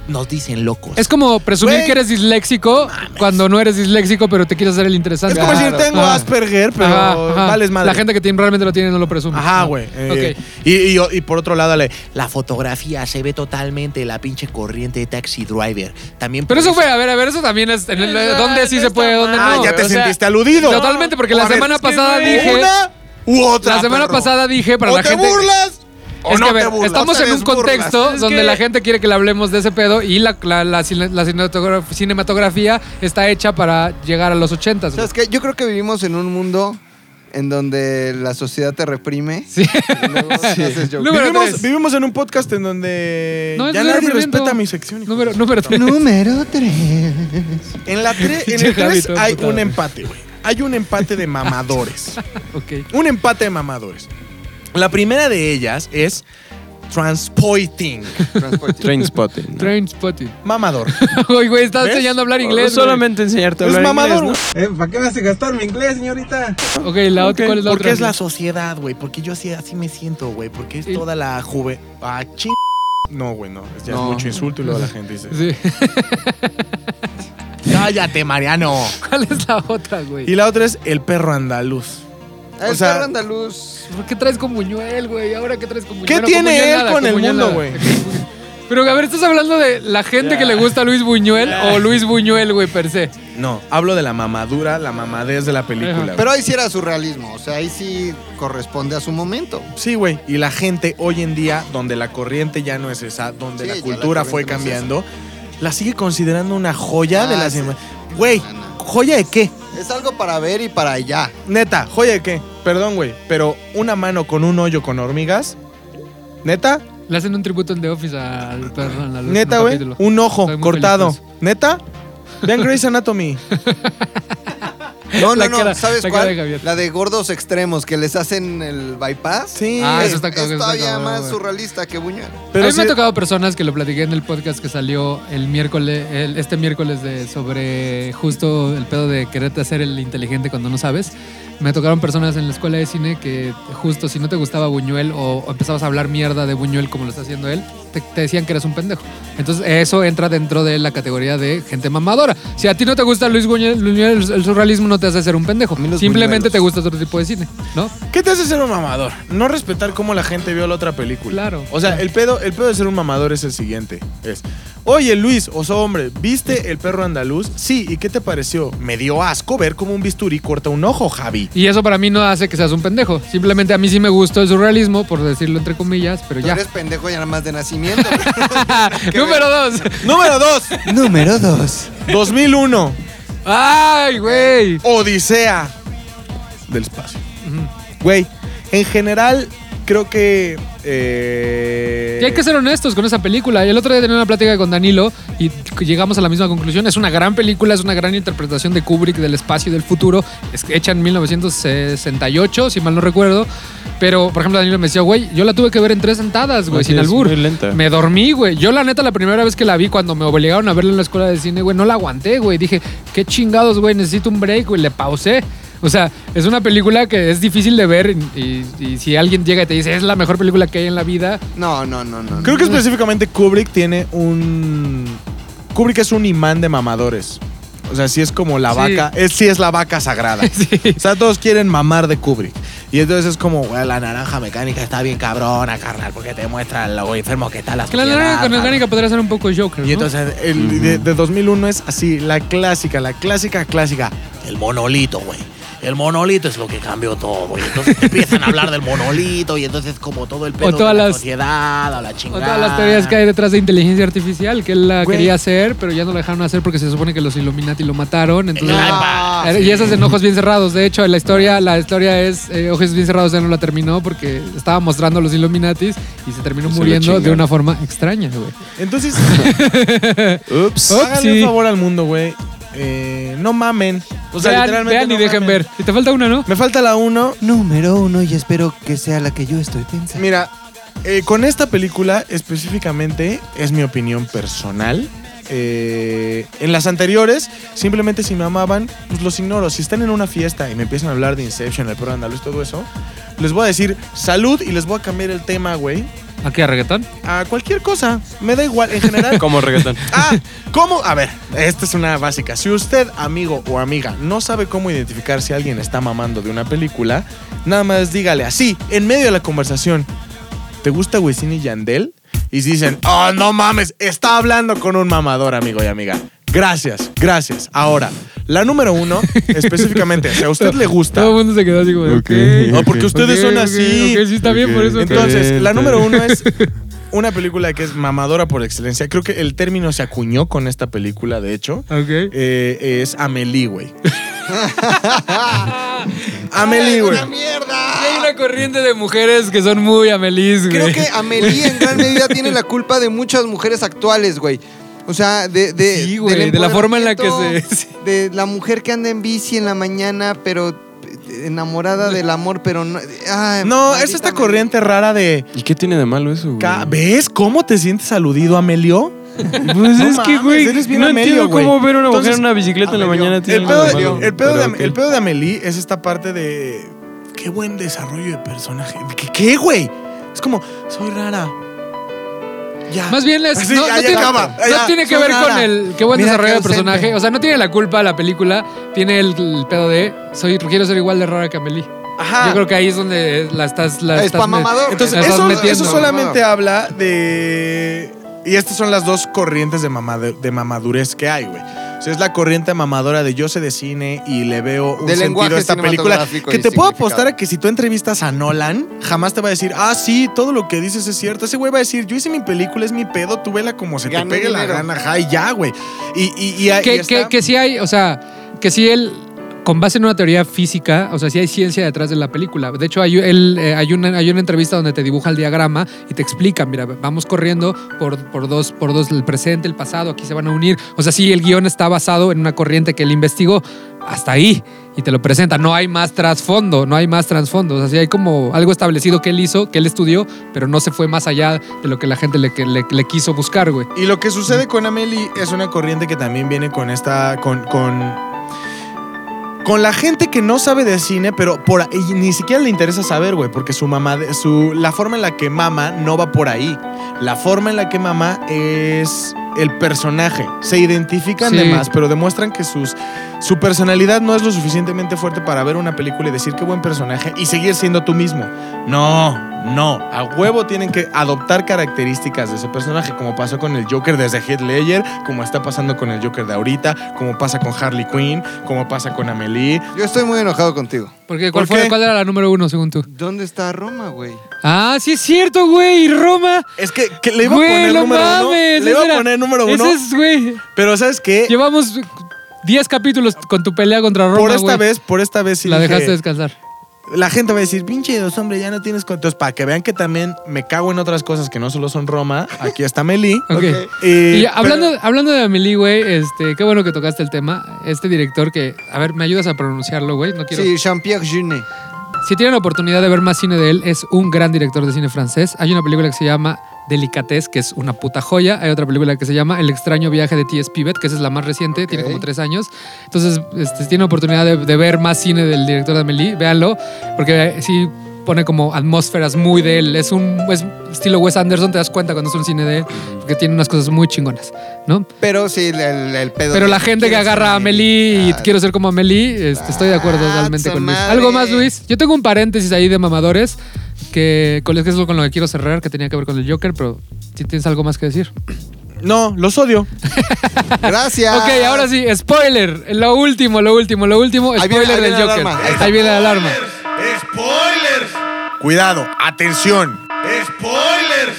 Nos dicen locos. Es como presumir Güey. que eres disléxico cuando no eres disléxico, pero te quieres hacer el interesante. es como Claro. decir, tengo Ajá. Asperger, pero Ajá, ajá. vales madre. La gente que tiene- realmente lo tiene no lo presume. Ajá, güey. eh, Ok. y, y- y por otro lado, le, la fotografía se ve totalmente la pinche corriente de Taxi Driver. También Pero por eso fue, a ver, a ver, eso también es. en el- No, ¿Dónde sí no se está puede, dónde ah, no? ya te O sea, sentiste aludido. Totalmente, porque la a ver, semana es que pasada no, dije. Una (laughs) u otra. La semana perro. pasada dije para o la te gente. burlas Es no que a ver, te burlas. estamos en un contexto Es donde que- la gente quiere que le hablemos de ese pedo y la, la, la cine- la cinematograf- cinematografía está hecha para llegar a los ochentas. güey. ¿Sabes qué? Yo creo que vivimos en un mundo en donde la sociedad te reprime. Sí. luego (laughs) Vivimos, en un podcast en donde No, ya nadie respeta mi sección. Número, número puta tres. Número 3. En, la tre- en (laughs) el Javi 3 todo hay un empate, güey. Hay un empate de mamadores. (laughs) Un empate de mamadores. La primera de ellas es Transporting. Transporte. Train spotting. Train spotting. Mamador. (laughs) Oye, güey, estás ¿Ves? enseñando a hablar inglés. Solamente enseñarte a Es hablar mamador, inglés, ¿no? Eh, ¿Para qué me hace gastar mi inglés, señorita? Ok, la otra, ¿cuál es la Porque otra? es la sociedad, güey. Porque yo así, así me siento, güey. Porque es Y- toda la juve. Ah, ching. No, güey, no. Ya No. es mucho insulto y luego la gente dice. Sí. (laughs) Cállate, Mariano. ¿Cuál es la otra, güey? Y la otra es el perro andaluz. El O sea- perro andaluz. ¿Por qué traes con Buñuel, güey? ¿Ahora qué traes con Buñuel? ¿Qué Bueno, tiene Buñuel él nada, con el mundo, güey? (laughs) Pero, a ver, ¿estás hablando de la gente que le gusta a Luis Buñuel o Luis Buñuel, güey, per se? No, hablo de la mamadura, la mamadez de la película. Pero ahí sí era surrealismo. O sea, ahí sí corresponde a su momento. Sí, güey. Y la gente hoy en día, donde la corriente ya no es esa, donde Sí, la cultura fue corriente no es cambiando, la sigue considerando una joya de Ah, la sí. cinema. Güey, No, no. ¿joya de qué? Es algo para ver y para allá. Neta, ¿joya de qué? Perdón, güey, pero una mano con un hoyo con hormigas. ¿Neta? Le hacen un tributo en The Office al perro en la luz. Neta, un güey. Un ojo cortado. feliz ¿Neta? Vean Grey's Anatomy. (laughs) No, no, no. cara- ¿Sabes la cuál? de. La de gordos extremos que les hacen el bypass. Sí. Ah, es, eso está es cabrón, está todavía cabrón, más surrealista que Buñuel. Pero a mí me sí- ha tocado personas que lo platiqué en el podcast que salió el miércoles, el- este miércoles de sobre justo el pedo de quererte hacer el inteligente cuando no sabes. Me tocaron personas en la escuela de cine que justo si no te gustaba Buñuel o, o empezabas a hablar mierda de Buñuel como lo está haciendo él, te, te decían que eres un pendejo. Entonces eso entra dentro de la categoría de gente mamadora. Si a ti no te gusta Luis Buñuel, Buñuel, el surrealismo no te hace ser un pendejo. Simplemente buñuelos. te gusta otro tipo de cine, ¿no? ¿Qué te hace ser un mamador? No respetar cómo la gente vio la otra película. Claro. O sea, el pedo, el pedo de ser un mamador es el siguiente. Es, oye Luis, oso hombre, ¿viste el perro andaluz? Sí, ¿y qué te pareció? Me dio asco ver cómo un bisturí corta un ojo, Javi. Y eso para mí no hace que seas un pendejo. Simplemente a mí sí me gustó el surrealismo, por decirlo entre comillas, pero Tú ya. eres pendejo ya nada más de nacimiento. (laughs) Número dos. Número 2, Número dos. 2001, ¡Ay, güey! Odisea del espacio. Güey, en general, creo que... eh, Y hay que ser honestos con esa película. Y el otro día tenía una plática con Danilo y llegamos a la misma conclusión. Es una gran película, es una gran interpretación de Kubrick del espacio y del futuro. Es hecha en 1968, si mal no recuerdo. Pero, por ejemplo, Danilo me decía, güey, yo la tuve que ver en tres sentadas, güey, Así sin albur. muy lenta. Me dormí, güey. Yo, la neta, la primera vez que la vi, cuando me obligaron a verla en la escuela de cine, güey, no la aguanté, güey. Dije, qué chingados, güey, necesito un break, güey. Le pausé. O sea, es una película que es difícil de ver y, si alguien llega y te dice, es la mejor película que hay en la vida, No, no, no, no. Creo que específicamente Kubrick tiene un... Kubrick es un imán de mamadores. O sea, sí es como la Sí. vaca, es, sí es la vaca sagrada. (laughs) Sí. O sea, todos quieren mamar de Kubrick. Y entonces es como, Güey, la naranja mecánica está bien cabrona, carnal, porque te muestra lo enfermo que está la Que la naranja con orgánica podría ser un poco Joker, Y ¿no? entonces el de, de 2001 es así, la clásica, la clásica, clásica. El monolito, güey. El monolito es lo que cambió todo. Y entonces empiezan a hablar del monolito y entonces como todo el pedo O todas de la las- sociedad, a la O chingada. todas las teorías que hay detrás de inteligencia artificial, que él la Güey. quería hacer, pero ya no la dejaron hacer porque se supone que los Illuminati lo mataron. Entonces, Ah, Y esas en Ojos Bien Cerrados. De hecho, la historia, la historia es eh, Ojos Bien Cerrados ya no la terminó porque estaba mostrando a los Illuminatis y se terminó Se muriendo de una forma extraña, güey. Entonces, (laughs) Ups. háganle un favor al mundo, güey. Eh, no mamen. O sea, vean, literalmente vean y dejen mamen. ver. Y te falta una, ¿no? Me falta la uno. Número uno y espero que sea la que yo estoy pensando. Mira, eh, con esta película específicamente, es mi opinión personal. eh, en las anteriores, simplemente si me amaban, pues los ignoro. Si están en una fiesta y me empiezan a hablar de Inception, el perro andaluz, todo eso, les voy a decir salud y les voy a cambiar el tema, güey, ¿A qué, a reggaetón? a cualquier cosa. Me da igual, en general. (laughs) Como reggaetón. Ah, ¿cómo? A ver, esta es una básica. Si usted, amigo o amiga, no sabe cómo identificar si alguien está mamando de una película, nada más dígale así, en medio de la conversación, ¿te gusta Wisin y Yandel? Y si dicen, oh, no mames, está hablando con un mamador, amigo y amiga. Gracias, gracias. Ahora, la número uno, (laughs) específicamente, si a usted le gusta... Todo el mundo se quedó así como de, Ok. ok. No, porque ustedes son así. ok, sí, está bien, por eso. Entonces, la número uno es (laughs) una película que es mamadora por excelencia. Creo que el término se acuñó con esta película, de hecho. Ok. Eh, es Amelie, güey. (laughs) Amelie, güey. ¡Una mierda! Hay una corriente de mujeres que son muy amelis, güey. Creo que Amelie en gran medida tiene la culpa de muchas mujeres actuales, güey. O sea, de, de, Sí, güey, de la forma en la que se- (laughs) De la mujer que anda en bici en la mañana, pero enamorada del amor, pero no. ay, No, es esta me- corriente rara de. ¿Y qué tiene de malo eso, güey? ¿Ves cómo te sientes aludido, Amelio? Pues No es que, güey, no Amelio, entiendo güey. cómo ver una mujer Entonces, en una bicicleta en la mañana El pedo, de de, malo. el, pedo Pero de, ok. el pedo de Amelie es esta parte de. Qué buen desarrollo de personaje. ¿Qué, qué, güey? Es como, soy rara. Ya. Más bien es, no, ya, no ya tiene, acaba. no Ya, tiene que ver con el qué buen Mira desarrollo qué de personaje. O sea, no tiene la culpa la película, tiene el, el pedo de soy quiero ser igual de rara que Amelie. Ajá. Yo creo que ahí es donde la estás la Es estás mamador. Entonces, la eso, solamente habla de. Y estas son las dos corrientes de, mamade- de mamadurez que hay, güey. O sea, es la corriente mamadora de yo sé de cine y le veo un De sentido a esta película. Que y te puedo apostar a que si tú entrevistas a Nolan, jamás te va a decir, ah, sí, todo lo que dices es cierto. Ese güey va a decir, yo hice mi película, es mi pedo, tú vela como se Gané te pegue la gana, ajá, y ya, güey. Y, y, y, y que, está- que, que sí hay, o sea, que sí él, con base en una teoría física, o sea, sí hay ciencia detrás de la película. De hecho, hay, eh, una, hay una entrevista donde te dibuja el diagrama y te explica, mira, vamos corriendo por, por, dos, por dos, el presente, el pasado, aquí se van a unir. O sea, sí, el guion está basado en una corriente que él investigó hasta ahí y te lo presenta. No hay más trasfondo, no hay más trasfondo. O sea, sí hay como algo establecido que él hizo, que él estudió, pero no se fue más allá de lo que la gente le, le, le quiso buscar, güey. Y lo que sucede con Amelie es una corriente que también viene con esta. con. con con la gente que no sabe de cine, pero por y ni siquiera le interesa saber, güey, porque su mamá, su, la forma en la que mama no va por ahí. La forma en la que mama es el personaje. Se identifican Sí. de más, pero demuestran que sus, su personalidad no es lo suficientemente fuerte para ver una película y decir qué buen personaje y seguir siendo tú mismo. No, no. A huevo tienen que adoptar características de ese personaje, como pasó con el Joker desde Heath Ledger, como está pasando con el Joker de ahorita, como pasa con Harley Quinn, como pasa con Amelie. Yo estoy muy enojado contigo. Porque, ¿cuál, ¿Por fue, qué? ¿Cuál era la número uno, según tú? ¿Dónde está Roma, güey? Ah, sí es cierto, güey. Roma. Es que, que le iba Güey, a poner no número uno. mames, Le iba a poner número uno. Ese es, güey. Pero ¿sabes qué? Llevamos 10 capítulos con tu pelea contra Roma, por esta güey. vez, por esta vez sí La dije- dejaste descansar. La gente va a decir, pinche dos hombre, ya no tienes con-". Entonces, para que vean que también me cago en otras cosas que no solo son Roma, aquí está Meli. (laughs) Ok. Y, Y hablando, hablando de Amelie, güey, este, qué bueno que tocaste el tema. Este director que, a ver, ¿me ayudas a pronunciarlo, güey? No quiero. Sí, Jean-Pierre Junet. Si tienen la oportunidad de ver más cine de él, es un gran director de cine francés. Hay una película que se llama Delicatez, que es una puta joya. Hay otra película que se llama El extraño viaje de T.S. Pivet, que esa es la más reciente, tiene como tres años. Entonces, este, si tienen oportunidad de, de ver más cine del director de Amelie, véanlo, porque sí pone como atmósferas muy de él. Es un es estilo Wes Anderson, te das cuenta cuando es un cine de él, porque tiene unas cosas muy chingonas, ¿no? Pero sí, el, pedo. Pero la gente que agarra a Amelie y quiero ser como Amelie, este, estoy de acuerdo Ah, totalmente su con Luis. madre. ¿Algo más, Luis? Yo tengo un paréntesis ahí de mamadores que con es con lo que quiero cerrar, que tenía que ver con el Joker, pero si tienes algo más que decir. No, los odio. (laughs) Gracias. Ok, ahora sí, spoiler. Lo último, lo último, lo último, Ahí viene- spoiler ahí del viene Joker. alarma. Ahí viene la alarma. ¡Spoilers! Cuidado, atención. ¡Spoilers!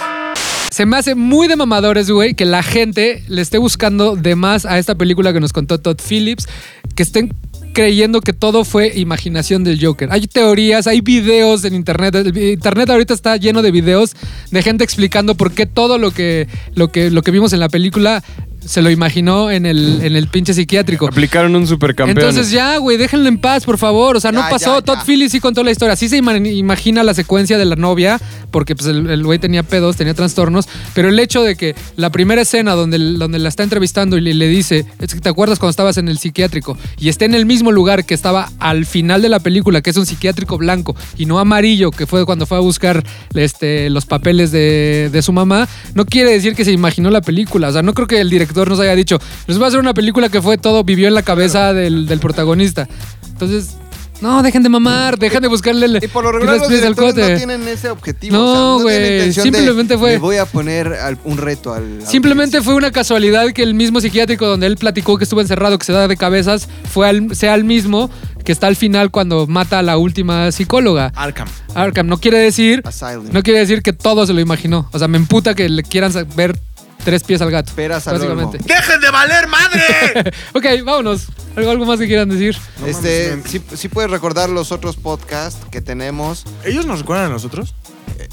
Se me hace muy de mamadores, güey, que la gente le esté buscando de más a esta película que nos contó Todd Phillips, que estén creyendo que todo fue imaginación del Joker. Hay teorías, hay videos en internet. El internet ahorita está lleno de videos de gente explicando por qué todo lo que, lo que, lo que vimos en la película se lo imaginó en el, en el pinche psiquiátrico. Aplicaron un supercampeón. Entonces ya, güey, déjenlo en paz, por favor. O sea, no Ya, pasó. ya, Todd. Phillips sí contó la historia. Sí se ima- imagina la secuencia de la novia, porque pues el el güey tenía pedos, tenía trastornos. Pero el hecho de que la primera escena donde, donde la está entrevistando y le, le dice, es que te acuerdas cuando estabas en el psiquiátrico y esté en el mismo lugar que estaba al final de la película, que es un psiquiátrico blanco y no amarillo, que fue cuando fue a buscar este, los papeles de, de su mamá, no quiere decir que se imaginó la película. O sea, no creo que el director nos haya dicho, les voy a hacer una película que fue todo, vivió en la cabeza del, del protagonista. Entonces, no, dejen de mamar, dejen de buscarle el, Y por lo regular los directores no tienen ese objetivo. No, o sea, tienen güey, de, simplemente fue- "Le voy a poner al- un reto al. Simplemente fue una casualidad que el mismo psiquiátrico donde él platicó que estuvo encerrado, que se da de cabezas, fue al- sea el mismo que está al final cuando mata a la última psicóloga. Arkham. Arkham. No quiere decir, Asylum. no quiere decir que todo se lo imaginó. O sea, me emputa que le quieran ver tres pies al gato. Peras al básicamente. ¡Dejen de valer madre! (laughs) ok, vámonos. ¿Algo, algo más que quieran decir? Este, mames, sí, sí puedes recordar los otros podcasts que tenemos. ¿Ellos nos recuerdan a nosotros?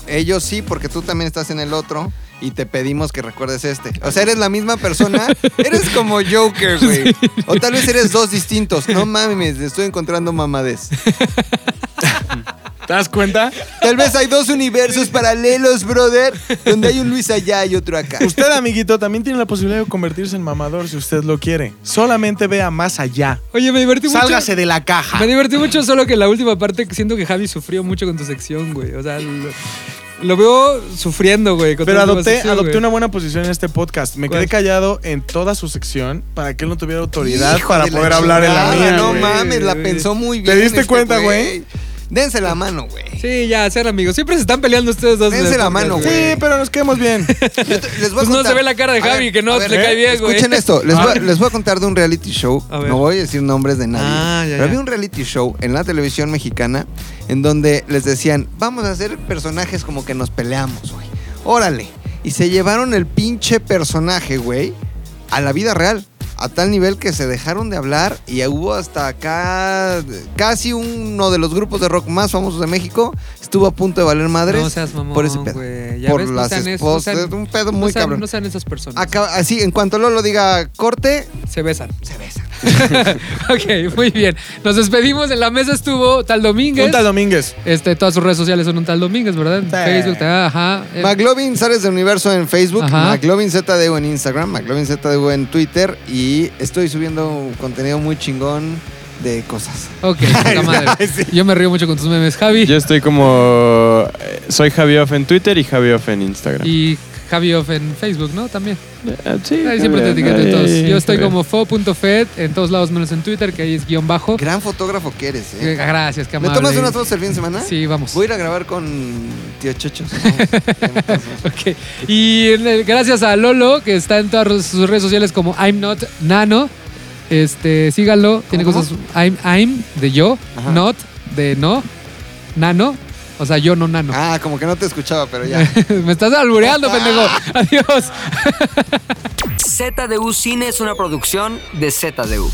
Ellos sí, porque tú también estás en el otro. y te pedimos que recuerdes este. O sea, eres la misma persona, (laughs) eres como Joker, güey. O tal vez eres dos distintos. No mames, estoy encontrando mamades. (laughs) ¿Te das cuenta? Tal vez hay dos universos paralelos, brother, donde hay un Luis allá y otro acá. Usted, amiguito, también tiene la posibilidad de convertirse en mamador si usted lo quiere. Solamente vea más allá. Oye, me divertí mucho. Sálgase de la caja. Me divertí mucho, solo que la última parte siento que Javi sufrió mucho con tu sección, güey. O sea, lo, lo veo sufriendo, güey. con Pero adopté, sección, adopté güey. una buena posición en este podcast. Me ¿Cuál? quedé callado en toda su sección para que él no tuviera autoridad Hijo para de la poder hablar en la chingada, mía. No güey. mames, la pensó muy ¿Te bien. diste este cuenta, güey? Dense la mano, güey. Sí, ya, ser amigos. Siempre se están peleando ustedes dos. en Dense la mano, Sí, güey. pero nos quedamos bien. (laughs) Yo te- les voy a Pues no contar. se ve la cara de A Javi, ver, que no a ver, le cae bien, güey. Escuchen esto, les A voy, ver. les voy a contar de un reality show. A ver. No voy a decir nombres de nadie. Ah, ya, pero ya. había un reality show en la televisión mexicana en donde les decían, vamos a hacer personajes como que nos peleamos, güey. Órale. Y se llevaron el pinche personaje, güey, a la vida real. A tal nivel que se dejaron de hablar y hubo hasta acá casi uno de los grupos de rock más famosos de México estuvo a punto de valer madres No seas mamón, por ese pedo. güey. Ya por ves, no las sean esos, esposas, no sean- un pedo no muy sean- cabrón. No sean esas personas. Así, en cuanto Lolo diga corte, Se besan. se besan. (laughs) ok, muy bien. Nos despedimos. En la mesa estuvo Tal Domínguez. Un tal Domínguez. Este, todas sus redes sociales son un Tal Domínguez, ¿verdad? En Sí. Facebook, ajá. Eh, McLovin Sales de Universo en Facebook, Ajá. McLovin ZDU en Instagram, McLovin ZDU en Twitter y estoy subiendo contenido muy chingón de cosas. ok, (laughs) puta madre. Yo me río mucho con tus memes, Javi. Yo estoy como. eh, Soy Javi Off en Twitter y Javi Off en Instagram. Y Javi Off en Facebook, ¿no? También. Eh, sí, Ahí siempre te etiqueto en todos. Yo estoy como fo.fed en todos lados menos en Twitter, que ahí es guion bajo. Gran fotógrafo que eres, Eh, ¿eh? Gracias, qué ¿Me amable. tomas unas fotos el fin de semana? Sí, vamos. Voy a ir a grabar con Tío Chocho. (laughs) Ok. Y gracias a Lolo, que está en todas sus redes sociales como I'm Not Nano. Este, síganlo. Tiene ¿Cómo, cosas. I'm, I'm de yo, Ajá. not de no, nano. O sea, yo no nano. ah, como que no te escuchaba, pero ya. (laughs) Me estás albureando, pendejo. Adiós. (laughs) ZDU Cine es una producción de ZDU.